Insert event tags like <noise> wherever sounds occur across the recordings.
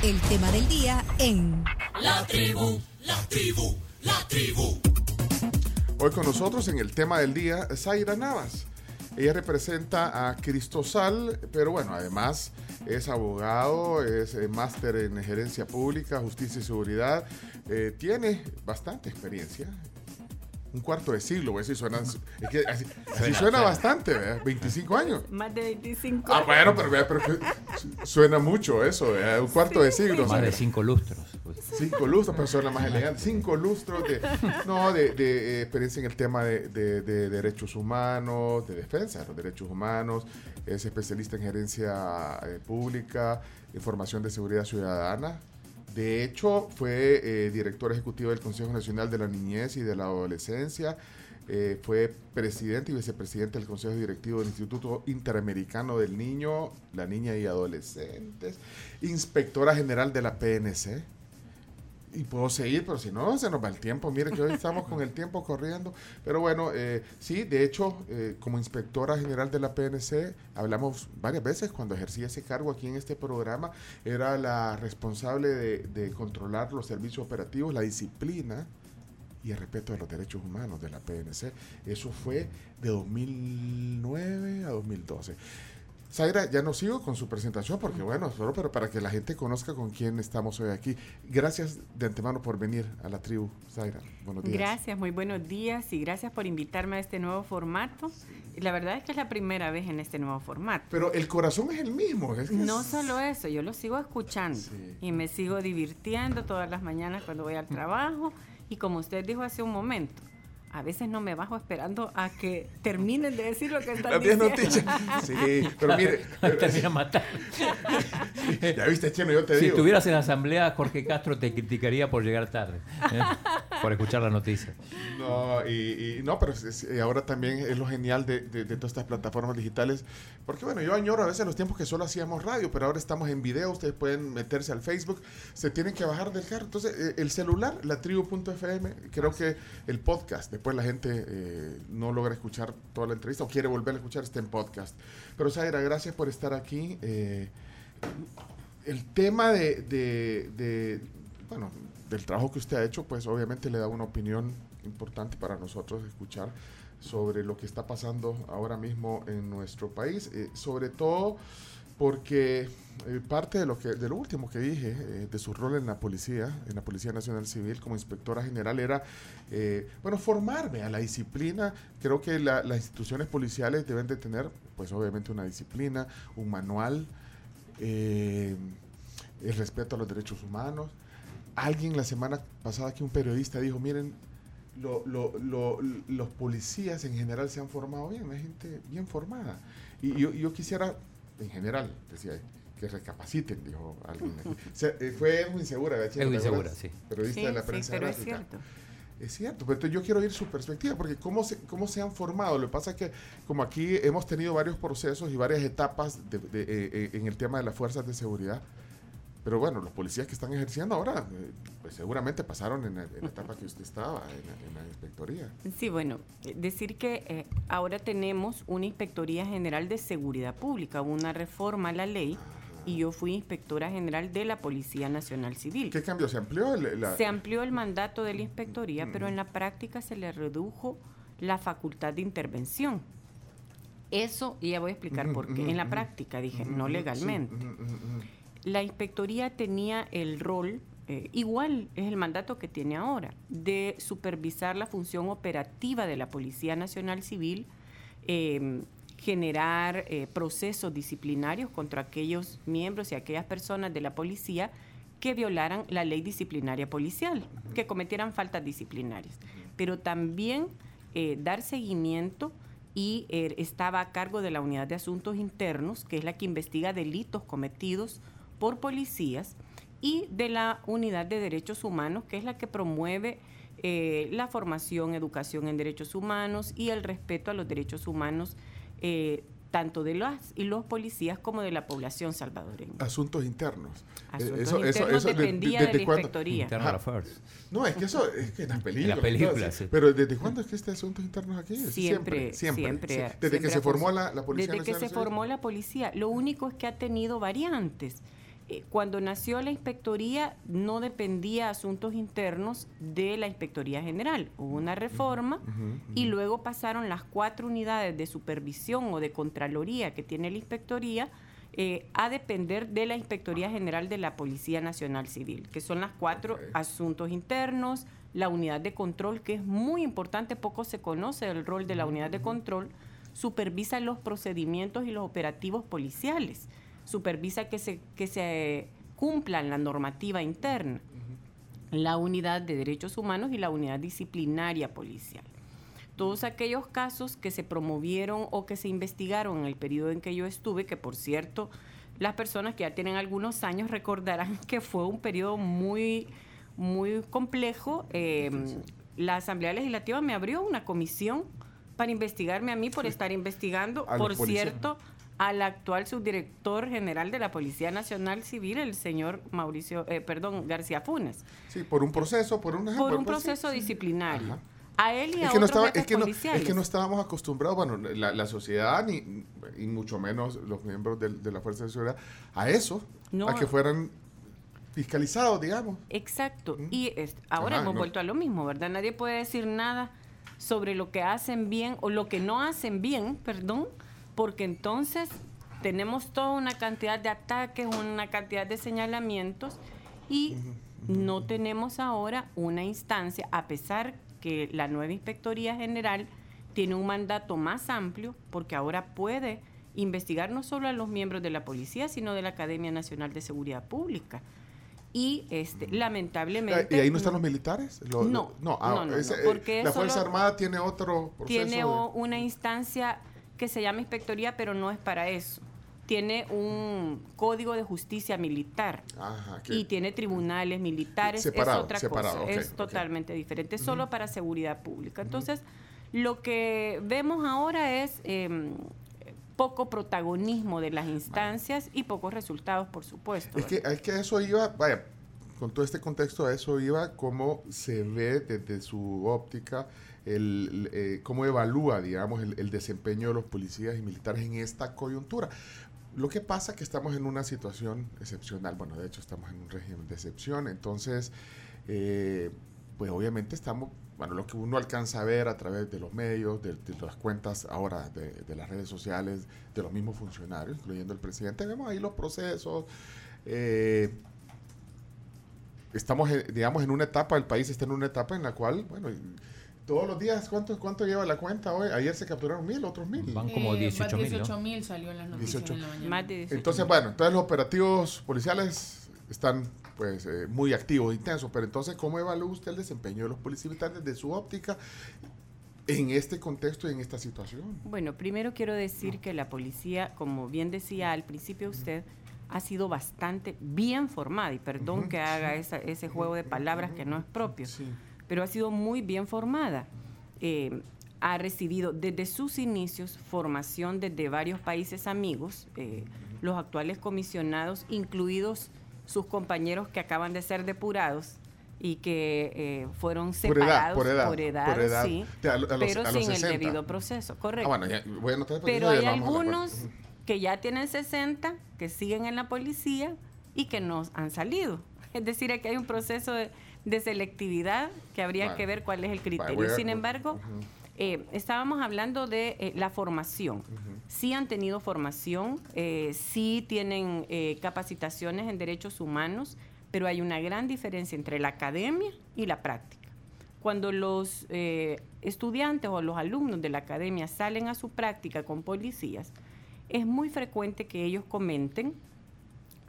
El tema del día en La tribu, la tribu, la tribu. Hoy con nosotros en el tema del día, Zaira Navas. Ella representa a Cristosal, pero bueno, además es abogado, es eh, máster en gerencia pública, justicia y seguridad. Eh, tiene bastante experiencia un cuarto de siglo, güey, si suena, es que así, suena, bastante, ¿verdad? 25 años. Más de 25 Ah, bueno, pero, pero suena mucho eso, ¿verdad? un cuarto de siglo. Más de cinco lustros. Pues. Cinco lustros, pero suena más elegante. Cinco lustros de, no, de, de eh, experiencia en el tema de, de, derechos humanos, de defensa de los derechos humanos, es especialista en gerencia eh, pública, información de seguridad ciudadana, de hecho, fue eh, director ejecutivo del Consejo Nacional de la Niñez y de la Adolescencia. Eh, fue presidente y vicepresidente del Consejo Directivo del Instituto Interamericano del Niño, la Niña y Adolescentes. Inspectora general de la PNC y puedo seguir, pero si no, se nos va el tiempo. Mire que hoy estamos con el tiempo corriendo. Pero bueno, eh, sí, de hecho, eh, como inspectora general de la PNC, hablamos varias veces cuando ejercía ese cargo aquí en este programa. Era la responsable de, de controlar los servicios operativos, la disciplina y el respeto de los derechos humanos de la PNC. Eso fue de 2009 a 2012. Zaira, ya no sigo con su presentación porque, bueno, solo pero para que la gente conozca con quién estamos hoy aquí. Gracias de antemano por venir a la tribu, Zaira. Buenos días. Gracias, muy buenos días y gracias por invitarme a este nuevo formato. La verdad es que es la primera vez en este nuevo formato. Pero el corazón es el mismo. no solo eso, yo lo sigo escuchando y me sigo divirtiendo todas las mañanas cuando voy al trabajo. Y como usted dijo hace un momento, a veces no me bajo esperando a que terminen de decir lo que están diciendo. noticias. Sí, pero mire. <laughs> Termina matando. ya viste, Cheno, yo te digo. Si estuvieras en la asamblea, Jorge Castro te criticaría por llegar tarde, ¿eh? por escuchar la noticia. No, y, no, pero ahora también es lo genial de, de, todas estas plataformas digitales. Porque bueno, yo añoro a veces los tiempos que solo hacíamos radio, pero ahora estamos en video, ustedes pueden meterse al Facebook, se tienen que bajar del carro. Entonces, eh, el celular, la tribu.fm, creo que el podcast, después la gente eh, no logra escuchar toda la entrevista o quiere volver a escuchar este en podcast. Pero Zaira, gracias por estar aquí. Eh, el tema de, bueno, del trabajo que usted ha hecho, pues obviamente le da una opinión importante para nosotros escuchar sobre lo que está pasando ahora mismo en nuestro país, eh, sobre todo porque eh, parte de lo que de lo último que dije eh, de su rol en la policía, en la Policía Nacional Civil como inspectora general era eh, bueno formarme a la disciplina. Creo que las instituciones policiales deben de tener, pues obviamente una disciplina, un manual, el respeto a los derechos humanos. Alguien la semana pasada que un periodista dijo, miren, los policías en general se han formado bien, hay gente bien formada. Y yo quisiera en general, decía que recapaciten, dijo alguien aquí. Eh, fue muy insegura, Es muy insegura, sí. Periodista de la prensa sí, pero es cierto. Es cierto, pero yo quiero oír su perspectiva, porque cómo se, cómo se han formado. Lo que pasa es que como aquí hemos tenido varios procesos y varias etapas de, eh, eh, en el tema de las fuerzas de seguridad, pero bueno, los policías que están ejerciendo ahora, eh, pues seguramente pasaron en la, etapa que usted estaba, en la, inspectoría. Sí, bueno, eh, decir que eh, ahora tenemos una Inspectoría General de Seguridad Pública, una reforma a la ley. Y yo fui inspectora general de la Policía Nacional Civil. ¿Qué cambio? ¿Se amplió? Se amplió el mandato de la inspectoría, pero en la práctica se le redujo la facultad de intervención. Eso, y ya voy a explicar por qué. En la práctica, dije, no legalmente la inspectoría tenía el rol, eh, igual es el mandato que tiene ahora, de supervisar la función operativa de la Policía Nacional Civil, em, generar eh, procesos disciplinarios contra aquellos miembros y aquellas personas de la policía que violaran la ley disciplinaria policial, que cometieran faltas disciplinarias, pero también eh, dar seguimiento y estaba a cargo de la Unidad de Asuntos Internos, que es la que investiga delitos cometidos por policías y de la Unidad de Derechos Humanos, que es la que promueve eh, la formación, educación en derechos humanos y el respeto a los derechos humanos eh, tanto de las y los policías como de la población salvadoreña. Asuntos internos. Asuntos eso, internos eso, dependía de, la inspectoría. No, es que eso es que en las películas. En película, sí. Pero ¿desde cuándo es que este asuntos internos aquí? Siempre, siempre. desde que se formó la, la, policía. Desde que se formó la policía. Lo único es que ha tenido variantes. Eh, cuando nació la inspectoría no dependía asuntos internos de la inspectoría general. Hubo una reforma y luego pasaron las cuatro unidades de supervisión o de contraloría que tiene la inspectoría eh, a depender de la inspectoría general de la Policía Nacional Civil, que son las cuatro asuntos internos, la unidad de control, que es muy importante, poco se conoce el rol de la unidad de control, supervisa los procedimientos y los operativos policiales supervisa que se, que se cumplan la normativa interna, la unidad de derechos humanos y la unidad disciplinaria policial. Todos aquellos casos que se promovieron o que se investigaron en el periodo en que yo estuve, que por cierto, las personas que ya tienen algunos años recordarán <laughs> que fue un periodo muy, muy complejo. Em, la Asamblea Legislativa me abrió una comisión para investigarme a mí por estar investigando, por cierto, al actual subdirector general de la Policía Nacional Civil, el señor Mauricio, eh, perdón, García Funes. Sí, por un proceso, por un Por un proceso disciplinario. A él y a es que, no estaba, es, que no, es que no estábamos acostumbrados, bueno, la, sociedad, ni, y mucho menos los miembros de, la Fuerza de Seguridad, a eso, a que fueran fiscalizados, digamos. Exacto. Y ahora hemos vuelto a lo mismo, ¿verdad? Nadie puede decir nada sobre lo que hacen bien o lo que no hacen bien, perdón, porque entonces tenemos toda una cantidad de ataques, una cantidad de señalamientos y no tenemos ahora una instancia, a pesar que la nueva Inspectoría General tiene un mandato más amplio, porque ahora puede investigar no solo a los miembros de la policía, sino de la Academia Nacional de Seguridad Pública. Y este, lamentablemente. ¿Y ahí no están los militares? no, no, ah, no, eh, porque la Fuerza Armada tiene otro proceso. Tiene una instancia que se llama inspectoría, pero no es para eso. Tiene un código de justicia militar y tiene tribunales militares. es otra cosa, es totalmente diferente, solo para seguridad pública. Entonces, lo que vemos ahora es em, poco protagonismo de las instancias y pocos resultados, por supuesto. Es que, es que eso iba, vaya, con todo este contexto, a eso iba cómo se ve desde su óptica el, eh, cómo evalúa, digamos, el, desempeño de los policías y militares en esta coyuntura. Lo que pasa es que estamos en una situación excepcional, bueno, de hecho estamos en un régimen de excepción, entonces, eh, pues obviamente estamos, bueno, lo que uno alcanza a ver a través de los medios, de, las cuentas ahora de, las redes sociales, de los mismos funcionarios, incluyendo el presidente, vemos ahí los procesos. Eh, estamos, digamos, en una etapa, el país está en una etapa en la cual, bueno, todos los días, ¿cuánto, ¿cuánto lleva la cuenta hoy? Ayer se capturaron mil, otros mil. Van como 18 mil. 18 mil salió en las noticias en la mañana. entonces, bueno, entonces los operativos policiales están pues eh, muy activos, intensos, pero entonces, ¿cómo evalúa usted el desempeño de los policías militares desde su óptica en este contexto y en esta situación? Bueno, primero quiero decir que la policía, como bien decía al principio usted, ha sido bastante bien formada, y perdón que haga ese juego de palabras que no es propio. Sí pero ha sido muy bien formada. Eh, ha recibido desde sus inicios formación desde varios países amigos, eh, los actuales comisionados, incluidos sus compañeros que acaban de ser depurados y que eh, fueron separados por edad, por edad, sí, pero sin el debido proceso, correcto. Ah, bueno, pero hay algunos que ya tienen 60, que siguen en la policía y que no han salido. Es decir, que hay un proceso de, de selectividad que habría que ver cuál es el criterio. Sin embargo, eh, estábamos hablando de eh, la formación. Sí han tenido formación, eh, sí tienen capacitaciones en derechos humanos, pero hay una gran diferencia entre la academia y la práctica. Cuando los estudiantes o los alumnos de la academia salen a su práctica con policías, es muy frecuente que ellos comenten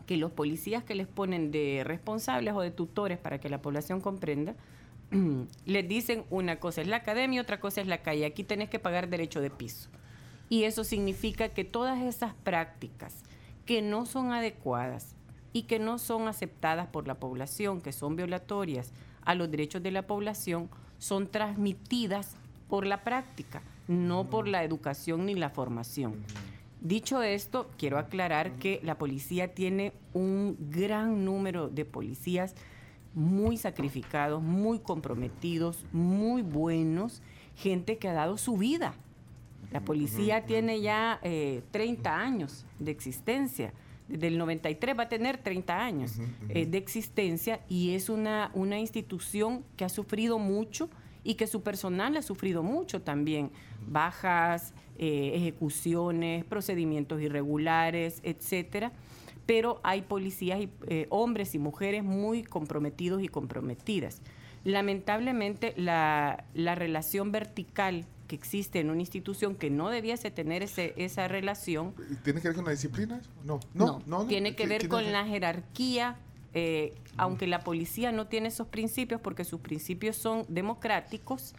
que los policías que les ponen de responsables o de tutores para que la población comprenda, <clears throat> les dicen una cosa es la academia, otra cosa es la calle. Aquí tenés que pagar derecho de piso. Y eso significa que todas esas prácticas que no son adecuadas y que no son aceptadas por la población, que son violatorias a los derechos de la población, son transmitidas por la práctica, no por la educación ni la formación. Dicho esto, quiero aclarar que la policía tiene un gran número de policías muy sacrificados, muy comprometidos, muy buenos, gente que ha dado su vida. La policía tiene ya 30 eh, años de existencia, desde el 93 va a tener 30 años eh, de existencia y es una, una institución que ha sufrido mucho y que su personal ha sufrido mucho también. Bajas, eh, ejecuciones, procedimientos irregulares, etcétera. Pero hay policías, y, eh, hombres y mujeres muy comprometidos y comprometidas. Lamentablemente, la, la relación vertical que existe en una institución que no debiese tener ese, esa relación. ¿Tiene que ver con la disciplina? No, no, no. tiene que ver con la jerarquía, eh, aunque la policía no tiene esos principios porque sus principios son democráticos,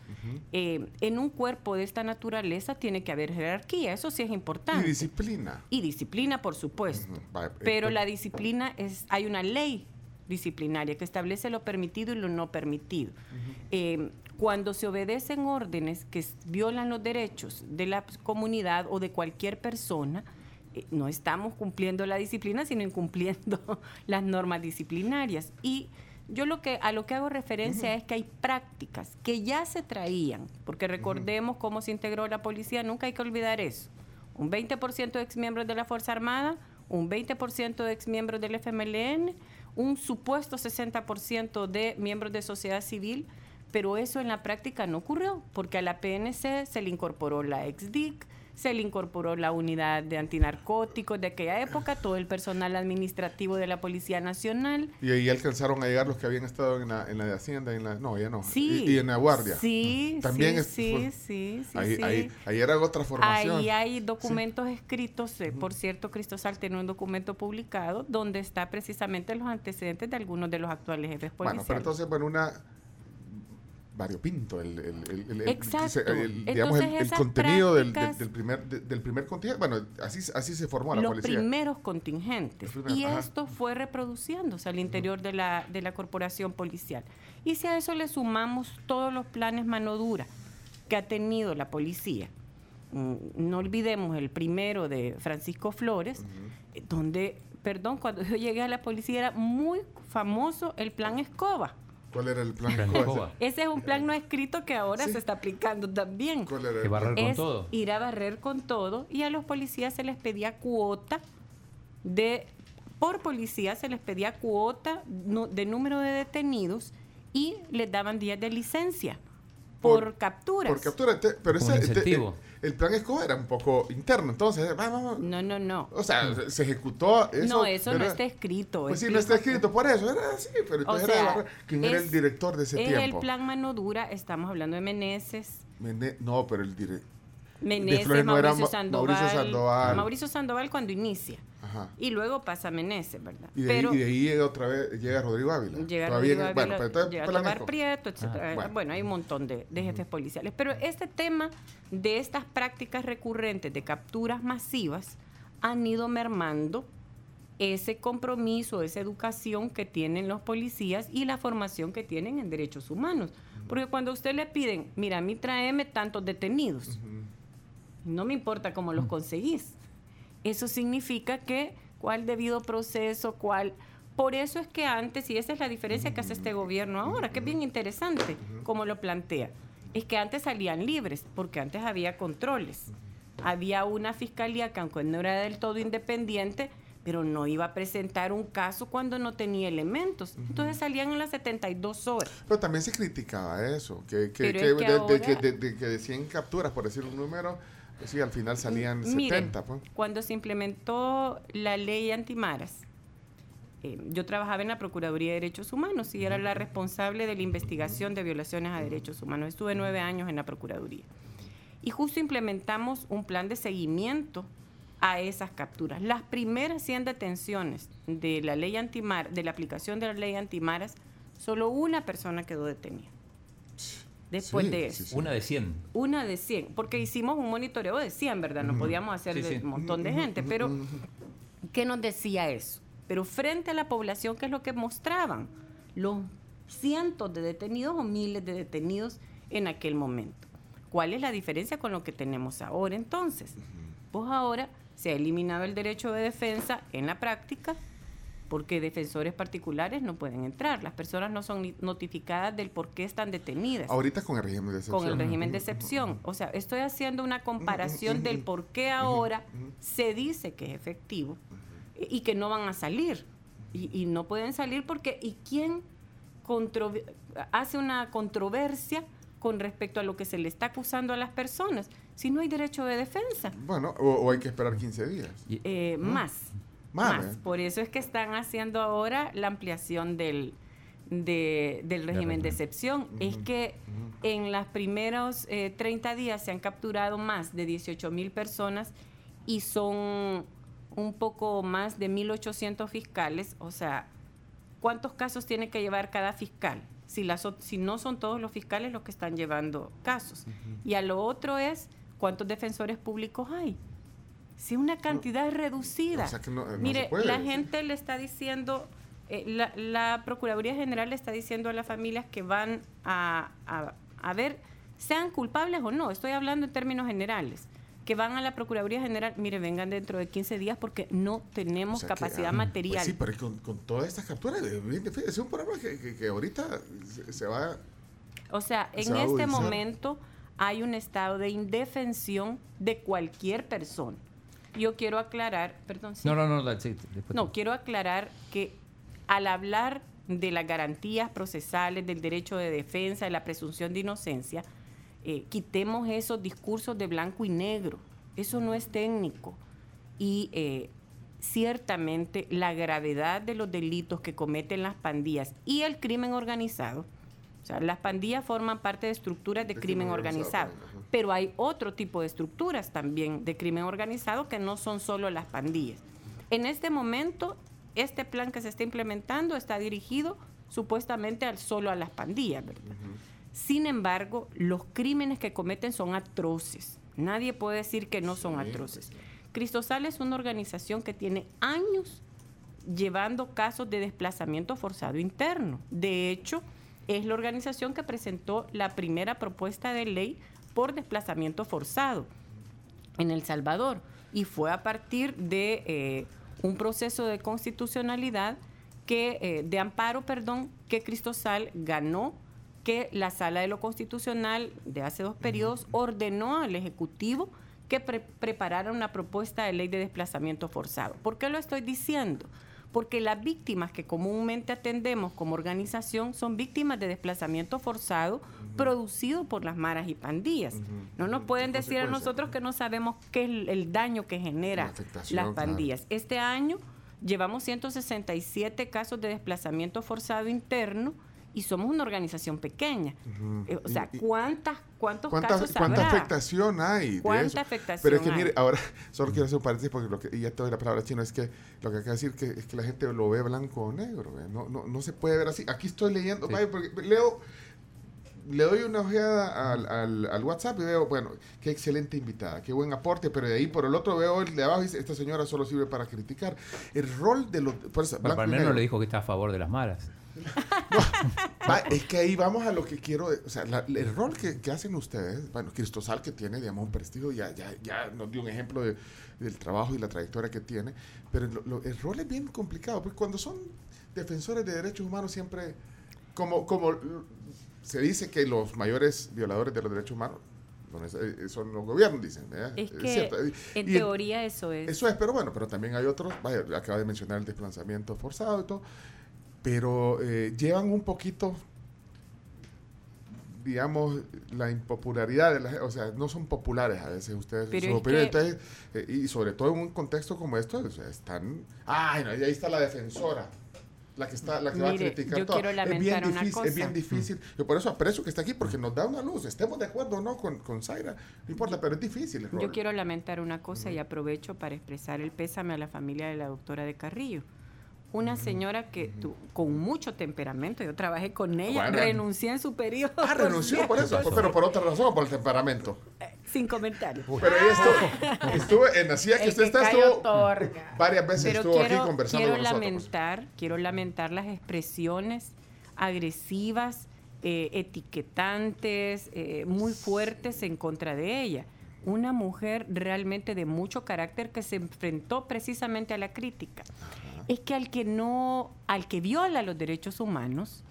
eh, en un cuerpo de esta naturaleza tiene que haber jerarquía, eso sí es importante. Y disciplina. Y disciplina, por supuesto. Pero la disciplina es, hay una ley disciplinaria que establece lo permitido y lo no permitido. Eh, cuando se obedecen órdenes que violan los derechos de la comunidad o de cualquier persona, eh, no estamos cumpliendo la disciplina, sino incumpliendo <laughs> las normas disciplinarias. Y yo lo que a lo que hago referencia es que hay prácticas que ya se traían, porque recordemos cómo se integró la policía, nunca hay que olvidar eso. Un 20% de exmiembros de la Fuerza Armada, un 20% de exmiembros del FMLN, un supuesto 60% de miembros de sociedad civil, pero eso en la práctica no ocurrió, porque a la PNC se le incorporó la ex-DIC, se le incorporó la unidad de antinarcóticos de aquella época, todo el personal administrativo de la Policía Nacional. Y ahí alcanzaron a llegar los que habían estado en la, en la de Hacienda, en la, no, ya no, sí, y, en la Guardia. Sí, También sí, sí, sí, ahí, Ahí, ahí, era otra formación. Ahí hay documentos escritos, eh, por cierto, Cristosal tiene un documento publicado donde está precisamente los antecedentes de algunos de los actuales jefes policiales. Bueno, pero entonces, bueno, una variopinto el, el, el, Exacto. digamos, el, contenido del, del, primer, del primer contingente. Bueno, así, así se formó la los policía. Los primeros contingentes. y esto fue reproduciéndose al interior de, la, de la corporación policial. Y si a eso le sumamos todos los planes mano dura que ha tenido la policía, mm, no olvidemos el primero de Francisco Flores, donde, perdón, cuando <laughs> yo llegué a la policía era muy famoso el plan Escoba ¿Cuál era el plan? Ese es un plan no escrito que ahora se está aplicando también. ¿Cuál era? barrer con todo. Ir a barrer con todo y a los policías se les pedía cuota de por policía se les pedía cuota de número de detenidos y les daban días de licencia por, capturas. Por captura, pero ese, incentivo el plan Escobar era un poco interno, entonces, vamos, No, no, no. O sea, se ejecutó eso. No, eso no está escrito. Pues sí, no está escrito, por eso era así, pero entonces era ¿quién era el director de ese tiempo? Es el plan mano dura, estamos hablando de Meneses. no, pero el director... Meneses, Mauricio, Sandoval, Mauricio Sandoval. Mauricio Sandoval cuando inicia. Y luego pasa Meneses, ¿verdad? Y de, ahí, y de ahí llega otra vez, llega Rodrigo Ávila. Llega Rodrigo Ávila, bueno, pero entonces, llega Prieto, etc. Ah, bueno. hay un montón de, jefes policiales. Pero este tema de estas prácticas recurrentes de capturas masivas han ido mermando ese compromiso, esa educación que tienen los policías y la formación que tienen en derechos humanos. Porque cuando a usted le piden, mira, a mí tráeme tantos detenidos, no me importa cómo los conseguís eso significa que cuál debido proceso, cuál... Por eso es que antes, y esa es la diferencia que hace este gobierno ahora, que es bien interesante como lo plantea, es que antes salían libres, porque antes había controles. Había una fiscalía que aunque no era del todo independiente, pero no iba a presentar un caso cuando no tenía elementos. Entonces salían en las 72 horas. Pero también se criticaba eso, que, que, de, que de 100 capturas, por decir un número, Sí, al final salían 70. Pues. Cuando se implementó la ley antimaras, eh, yo trabajaba en la Procuraduría de Derechos Humanos y era la responsable de la investigación de violaciones a derechos humanos. Estuve nueve años en la Procuraduría. Y justo implementamos un plan de seguimiento a esas capturas. Las primeras 100 detenciones de la ley antimar, de la aplicación de la ley antimaras, solo una persona quedó detenida después de eso. Una de 100. Una de 100, porque hicimos un monitoreo de 100, ¿verdad? No podíamos hacer de un montón de gente, pero ¿qué nos decía eso? Pero frente a la población, ¿qué es lo que mostraban? Los cientos de detenidos o miles de detenidos en aquel momento. ¿Cuál es la diferencia con lo que tenemos ahora entonces? Pues ahora se ha eliminado el derecho de defensa en la práctica porque defensores particulares no pueden entrar. Las personas no son notificadas del por qué están detenidas. Ahorita con el régimen de excepción. Con el régimen de excepción. O sea, estoy haciendo una comparación del por qué ahora se dice que es efectivo y que no van a salir. Y, y no pueden salir porque, ¿y quién hace una controversia con respecto a lo que se le está acusando a las personas? Si no hay derecho de defensa. Bueno, o, hay que esperar 15 días. Eh, más. Más. Por eso es que están haciendo ahora la ampliación del, del régimen de excepción. Es que en los primeros 30 eh, días se han capturado más de 18 mil personas y son un poco más de 1.800 fiscales. O sea, ¿cuántos casos tiene que llevar cada fiscal? Si, las, si no son todos los fiscales los que están llevando casos. Y a lo otro es, ¿cuántos defensores públicos hay? Si una cantidad reducida. Eh, Mire, la gente le está diciendo, eh, la, Procuraduría General le está diciendo a las familias que van a, a ver, sean culpables o no, estoy hablando en términos generales que van a la Procuraduría General, mire, vengan dentro de 15 días porque no tenemos capacidad ah, pues material. sí, pero con, con todas estas capturas, es un problema que, ahorita se, va... O sea, en este momento hay un estado de indefensión de cualquier persona. Yo quiero aclarar, perdón. No, no, no, no, quiero aclarar que al hablar de las garantías procesales, del derecho de defensa, de la presunción de inocencia, eh, quitemos esos discursos de blanco y negro. Eso no es técnico. Y eh, ciertamente la gravedad de los delitos que cometen las pandillas y el crimen organizado, sea, las pandillas forman parte de estructuras de, crimen, organizado, pero hay otro tipo de estructuras también de crimen organizado que no son solo las pandillas. En este momento, este plan que se está implementando está dirigido supuestamente al, solo a las pandillas, ¿verdad? Sin embargo, los crímenes que cometen son atroces. Nadie puede decir que no son atroces. Cristosal es una organización que tiene años llevando casos de desplazamiento forzado interno. De hecho, es la organización que presentó la primera propuesta de ley por desplazamiento forzado en El Salvador. Y fue a partir de eh, un proceso de constitucionalidad que, eh, de amparo, perdón, que Cristosal ganó que la Sala de lo Constitucional de hace dos periodos ordenó al Ejecutivo que preparara una propuesta de ley de desplazamiento forzado. ¿Por qué lo estoy diciendo? Porque las víctimas que comúnmente atendemos como organización son víctimas de desplazamiento forzado producido por las maras y pandillas. No nos pueden decir a nosotros que no sabemos qué es el daño que genera las pandillas. Este año llevamos 167 casos de desplazamiento forzado interno y somos una organización pequeña. Eh, o sea, ¿cuántas, ¿cuántos casos ¿Cuánta afectación hay? ¿Cuánta afectación Pero es que, mire, ahora, <laughs> solo quiero hacer un paréntesis porque lo que, y ya te doy la palabra chino, es que lo que acaba de decir que, es que la gente lo ve blanco o negro. No, no, no, se puede ver así. Aquí estoy leyendo, vaya, porque leo le doy una ojeada al, al, WhatsApp y veo, bueno, qué excelente invitada, qué buen aporte, pero de ahí por el otro veo el de abajo y dice, esta señora solo sirve para criticar. El rol de los... Bueno, no le dijo que está a favor de las malas <laughs> es que ahí vamos a lo que quiero, o sea, el rol que, hacen ustedes, bueno, Cristosal que tiene, digamos, un prestigio, ya, ya, ya nos dio un ejemplo del trabajo y la trayectoria que tiene, pero el rol es bien complicado, porque cuando son defensores de derechos humanos siempre, como, como se dice que los mayores violadores de los derechos humanos eh, son los gobiernos, dicen. Es que en teoría eso es. Eso es, pero bueno, pero también hay otros, vaya, acaba de mencionar el desplazamiento forzado y todo pero eh, llevan un poquito, digamos, la impopularidad, de la, o sea, no son populares a veces ustedes. Eh, y sobre todo en un contexto como esto, están, ay, no, y ahí está la defensora. La que, está, la que va a criticar yo Quiero lamentar es bien difícil, una cosa. es bien difícil. Yo por eso aprecio que está aquí, porque nos da una luz. Estemos de acuerdo o no con, con Zaira, no importa, pero es difícil. yo quiero lamentar una cosa y aprovecho para expresar el pésame a la familia de la doctora de Carrillo una señora que con mucho temperamento, yo trabajé con ella, renuncié en su periodo. Ah, renunció por eso, <laughs> pero por otra razón, por el temperamento. Eh, sin comentarios. Pero ella estuvo, estuvo en la que usted está, estuvo varias veces estuvo aquí conversando quiero lamentar, Quiero lamentar las expresiones agresivas, eh, etiquetantes, eh, muy fuertes en contra de ella. Una mujer realmente de mucho carácter que se enfrentó precisamente a la crítica es que al que no, al que viola los derechos humanos,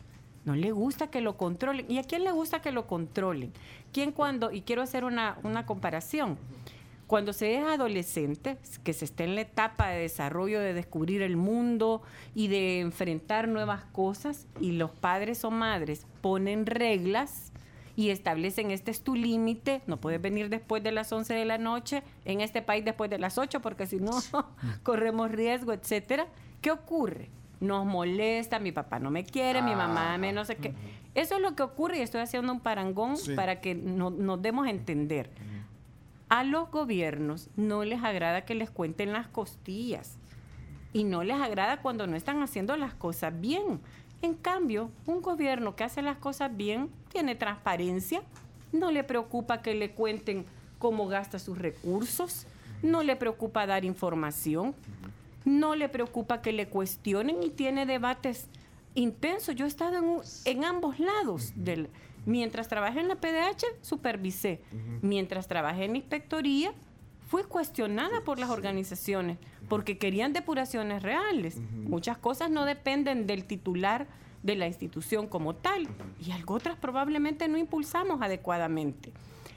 no le gusta que lo controlen. ¿Y a quién le gusta que lo controlen? ¿Quién cuando, y quiero hacer una, una comparación, Cuando se es adolescente, que se está en la etapa de desarrollo, de descubrir el mundo y de enfrentar nuevas cosas, y los padres o madres ponen reglas y establecen este es tu límite, no puedes venir después de las 11 de la noche, en este país después de las 8, porque si no <laughs> corremos riesgo, etcétera. ¿Qué ocurre? Nos molesta, mi papá no me quiere, mi mamá me no sé qué. Eso es lo que ocurre y estoy haciendo un parangón para que no, nos demos a entender. A los gobiernos no les agrada que les cuenten las costillas y no les agrada cuando no están haciendo las cosas bien. En cambio, un gobierno que hace las cosas bien tiene transparencia, no le preocupa que le cuenten cómo gasta sus recursos, no le preocupa dar información, no le preocupa que le cuestionen y tiene debates intensos. Yo he estado en, en ambos lados del Mientras trabajé en la PDH, supervisé. Mientras trabajé en inspectoría, fui cuestionada por las organizaciones porque querían depuraciones reales. Muchas cosas no dependen del titular de la institución como tal y algo otras probablemente no impulsamos adecuadamente.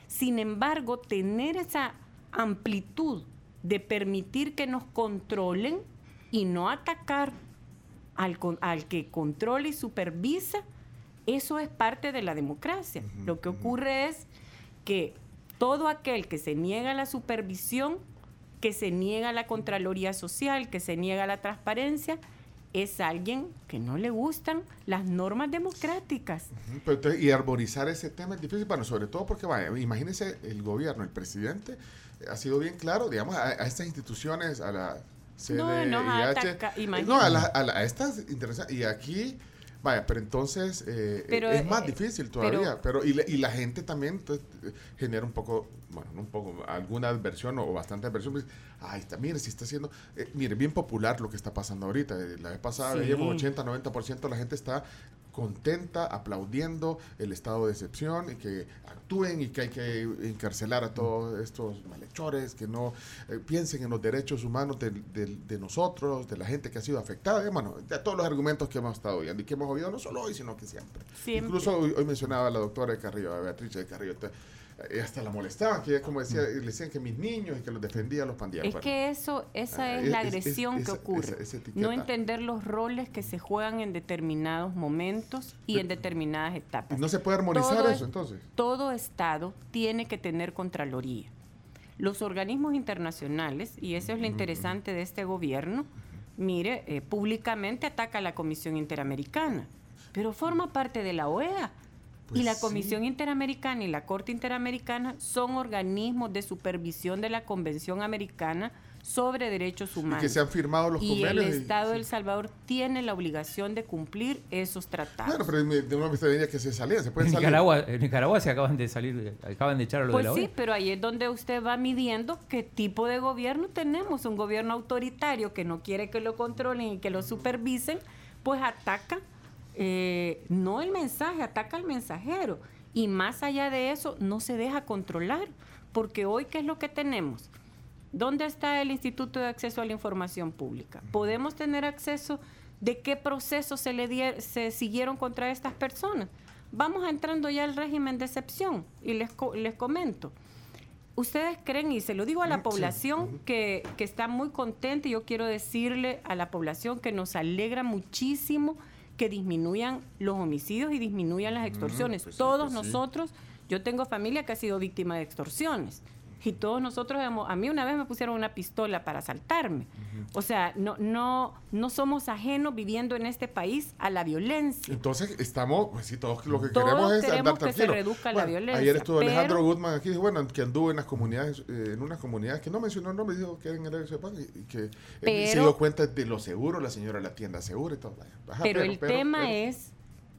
Sin embargo, tener esa amplitud de permitir que nos controlen y no atacar al, al que controla y supervisa, eso es parte de la democracia. Lo que ocurre es que todo aquel que se niega a la supervisión, que se niega a la Contraloría Social, que se niega a la transparencia, es alguien que no le gustan las normas democráticas. y arborizar ese tema es difícil, bueno, sobre todo porque, vaya, imagínese el gobierno, el presidente, ha sido bien claro, digamos, a, estas instituciones, a la CDIH, no, no, a, a, estas internacionales, y aquí Vaya, pero entonces eh, es más eh, difícil todavía. Pero, y, y, la gente también genera un poco, bueno, un poco, alguna adversión o, bastante adversión. Pues, Ay, está, mire, si está haciendo, eh, mire, bien popular lo que está pasando ahorita. La vez pasada veíamos 80, 90% la gente está contenta, aplaudiendo el estado de excepción y que actúen y que hay que encarcelar a todos estos malhechores, que no eh, piensen en los derechos humanos de, de, nosotros, de la gente que ha sido afectada, bueno, de todos los argumentos que hemos estado oyendo y que hemos oído no solo hoy, sino que siempre. Incluso hoy, mencionaba a la doctora de Carrillo, a Beatriz de Carrillo, hasta la molestaban, que ella como decía, le decían que mis niños y que los defendía a los pandilleros. Es que eso, esa ah, es, la agresión que ocurre. no entender los roles que se juegan en determinados momentos y en determinadas etapas. ¿No se puede armonizar eso entonces? Todo Estado tiene que tener Contraloría. Los organismos internacionales, y eso es lo interesante de este gobierno, mire, eh, públicamente ataca a la Comisión Interamericana, pero forma parte de la OEA y pues la Comisión Interamericana y la Corte Interamericana son organismos de supervisión de la Convención Americana sobre Derechos Humanos. Y que se han firmado los y el Estado de El Salvador tiene la obligación de cumplir esos tratados. Bueno, pero de una vez que se salían, se pueden en Nicaragua, en Nicaragua se acaban de salir, acaban de echar a lo pues de la sí, pero ahí es donde usted va midiendo qué tipo de gobierno tenemos. Un gobierno autoritario que no quiere que lo controlen y que lo supervisen, pues ataca eh, no el mensaje, ataca al mensajero. Y más allá de eso, no se deja controlar. Porque hoy, ¿qué es lo que tenemos? ¿Dónde está el Instituto de Acceso a la Información Pública? ¿Podemos tener acceso de qué procesos se, le se siguieron contra estas personas? Vamos entrando ya al régimen de excepción y les, les comento. Ustedes creen, y se lo digo a la población, que, que está muy contenta, y yo quiero decirle a la población que nos alegra muchísimo que disminuyan los homicidios y disminuyan las extorsiones. Pues Todos pues nosotros, yo tengo familia que ha sido víctima de extorsiones. Y todos nosotros, a mí una vez me pusieron una pistola para asaltarme. O sea, no, no, no somos ajenos viviendo en este país a la violencia. Entonces, estamos, pues sí, todos lo que queremos es andar que se reduzca la violencia. Ayer estuvo Alejandro Guzmán aquí, bueno, que anduvo en las comunidades, eh, en unas comunidades que no mencionó el nombre, dijo que era en el y que eh, se dio cuenta de lo seguro, la señora la tienda segura y todo. pero, el tema es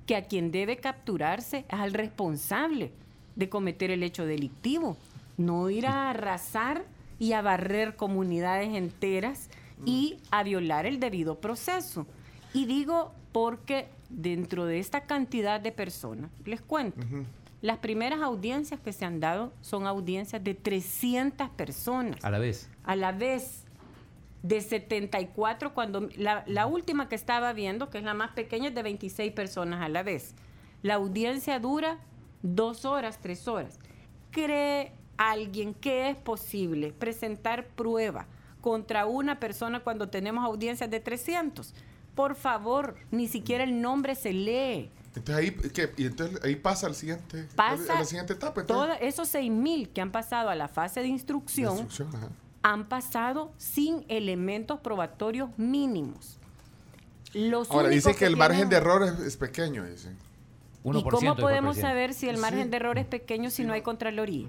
que a quien debe capturarse es al responsable de cometer el hecho delictivo no ir a arrasar y a barrer comunidades enteras y a violar el debido proceso. Y digo porque dentro de esta cantidad de personas, les cuento, las primeras audiencias que se han dado son audiencias de 300 personas. A la vez. A la vez. De 74, cuando la, la última que estaba viendo, que es la más pequeña, es de 26 personas a la vez. La audiencia dura dos horas, tres horas. Cree alguien que es posible presentar prueba contra una persona cuando tenemos audiencias de 300. Por favor, ni siquiera el nombre se lee. Entonces ahí, ¿qué? Y entonces ahí pasa al siguiente, Pasa a la siguiente etapa. Todos esos 6.000 que han pasado a la fase de instrucción, Instrucción, ajá. han pasado sin elementos probatorios mínimos. Los Ahora, dicen que el margen de error es, es pequeño, dicen. 1% ¿Y cómo podemos saber si el margen Sí. de error es pequeño si no hay contraloría?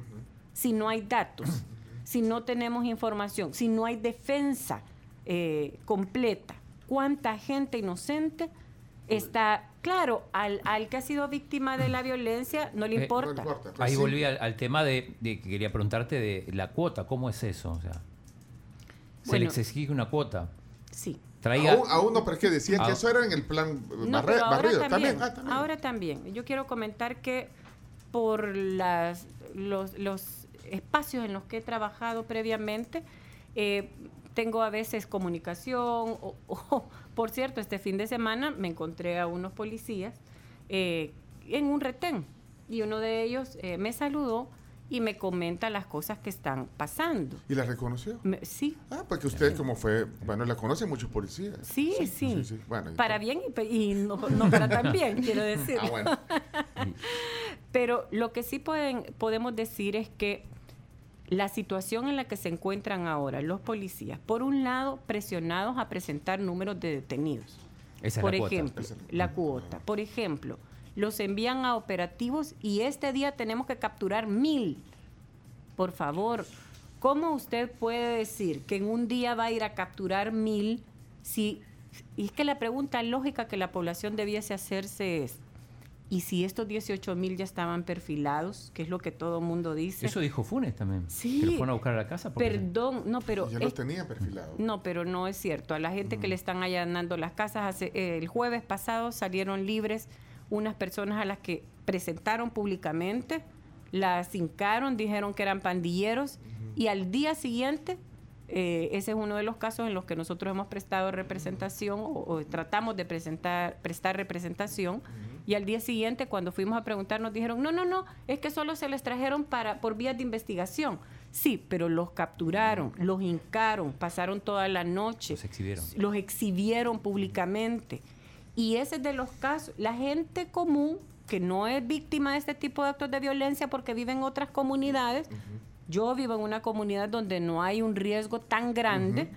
Si no hay datos, si no tenemos información, si no hay defensa eh, completa. ¿Cuánta gente inocente está... Claro, al, al que ha sido víctima de la violencia no le Eh, importa. No importa. pues Ahí sí. volví al, al tema de, de que quería preguntarte de la cuota, ¿cómo es eso? O sea, se Bueno. les exige una cuota. Sí. Traiga, Aún, aún no, pero es que decían que Ah. eso era en el plan No, barre- pero ahora barrido. también, Ah, también. Ahora también. Yo quiero comentar que por las, los, los espacios en los que he trabajado previamente, eh, tengo a veces comunicación. O, o, <laughs> por cierto, este fin de semana me encontré a unos policías eh, en un retén y uno de ellos eh, me saludó y me comenta las cosas que están pasando. ¿Y la reconoció? Me- sí, Ah, porque usted como fue, bueno, la conocen muchos policías. sí, sí. sí, sí. Bueno, para bien y, y no, no para tan bien, quiero <laughs> decir. Ah, bueno. <laughs> Pero lo que sí pueden, podemos decir es que la situación en la que se encuentran ahora los policías, por un lado, presionados a presentar números de detenidos. Esa es por la ejemplo, la cuota. Por ejemplo, los envían a operativos y este día tenemos que capturar mil. Por favor, ¿cómo usted puede decir que en un día va a ir a capturar mil si... Y es que la pregunta lógica que la población debiese hacerse es, ¿y si estos 18 mil ya estaban perfilados? Que es lo que todo mundo dice. Eso dijo Funes también. Sí. Que fueron a buscar a la casa. porque- Perdón, no, pero... ya es- los tenían perfilados. no, pero no es cierto. A la gente que le están allanando las casas, hace- eh, el jueves pasado salieron libres unas personas a las que presentaron públicamente, las hincaron, dijeron que eran pandilleros y al día siguiente, eh, ese es uno de los casos en los que nosotros hemos prestado representación o, o tratamos de presentar, prestar representación. Y al día siguiente, cuando fuimos a preguntar, nos dijeron, no, no, no, es que solo se les trajeron para, por vías de investigación. Sí, pero los capturaron, los hincaron, pasaron toda la noche. Los exhibieron. Los exhibieron públicamente. Y ese es de los casos. La gente común, que no es víctima de este tipo de actos de violencia porque vive en otras comunidades, yo vivo en una comunidad donde no hay un riesgo tan grande,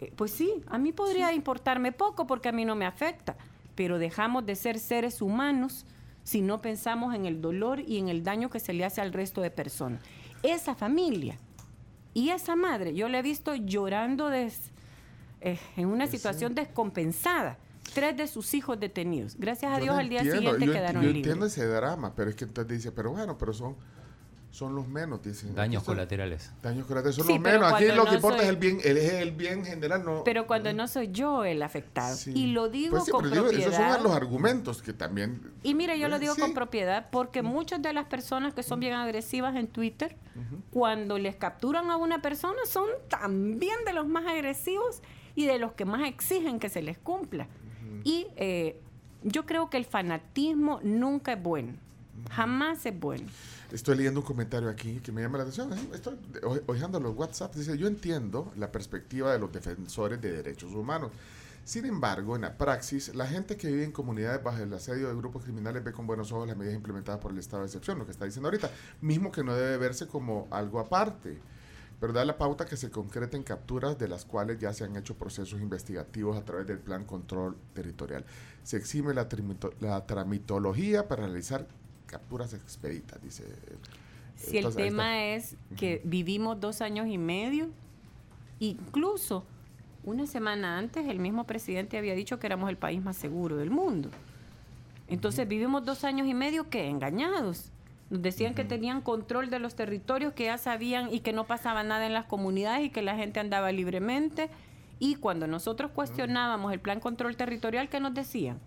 eh, pues sí, a mí podría importarme poco porque a mí no me afecta, pero dejamos de ser seres humanos si no pensamos en el dolor y en el daño que se le hace al resto de personas. Esa familia y esa madre, yo la he visto llorando des- eh, en una situación descompensada. Tres de sus hijos detenidos. Gracias a Yo Dios al día entiendo, siguiente yo, quedaron yo libres. entiendo ese drama, pero es que entonces dice, pero bueno, pero son, son los menos, dicen. Daños colaterales. Daños colaterales son Sí, los menos. Aquí lo que importa soy- es el bien, el, es el bien general, no. Pero cuando no soy yo el afectado. Sí. Y lo digo Pues sí, con pero digo, propiedad. esos son los argumentos que también. Y mire, yo lo Eh, digo sí. con propiedad porque muchas de las personas que son bien agresivas en Twitter, cuando les capturan a una persona, son también de los más agresivos y de los que más exigen que se les cumpla. Y eh, yo creo que el fanatismo nunca es bueno. Jamás es bueno. Estoy leyendo un comentario aquí que me llama la atención. Estoy ojeando los WhatsApp. Dice, yo entiendo la perspectiva de los defensores de derechos humanos. Sin embargo, en la praxis, la gente que vive en comunidades bajo el asedio de grupos criminales ve con buenos ojos las medidas implementadas por el estado de excepción, lo que está diciendo ahorita, mismo que no debe verse como algo aparte. Pero da la pauta que se concreten capturas de las cuales ya se han hecho procesos investigativos a través del Plan Control Territorial. Se exime la, la tramitología para realizar capturas expeditas, dice. Si el Entonces, tema es que vivimos dos años y medio, incluso una semana antes el mismo presidente había dicho que éramos el país más seguro del mundo. Entonces vivimos dos años y medio que engañados. Nos decían que tenían control de los territorios, que ya sabían y que no pasaba nada en las comunidades y que la gente andaba libremente. Y cuando nosotros cuestionábamos el plan control territorial, ¿qué nos decían?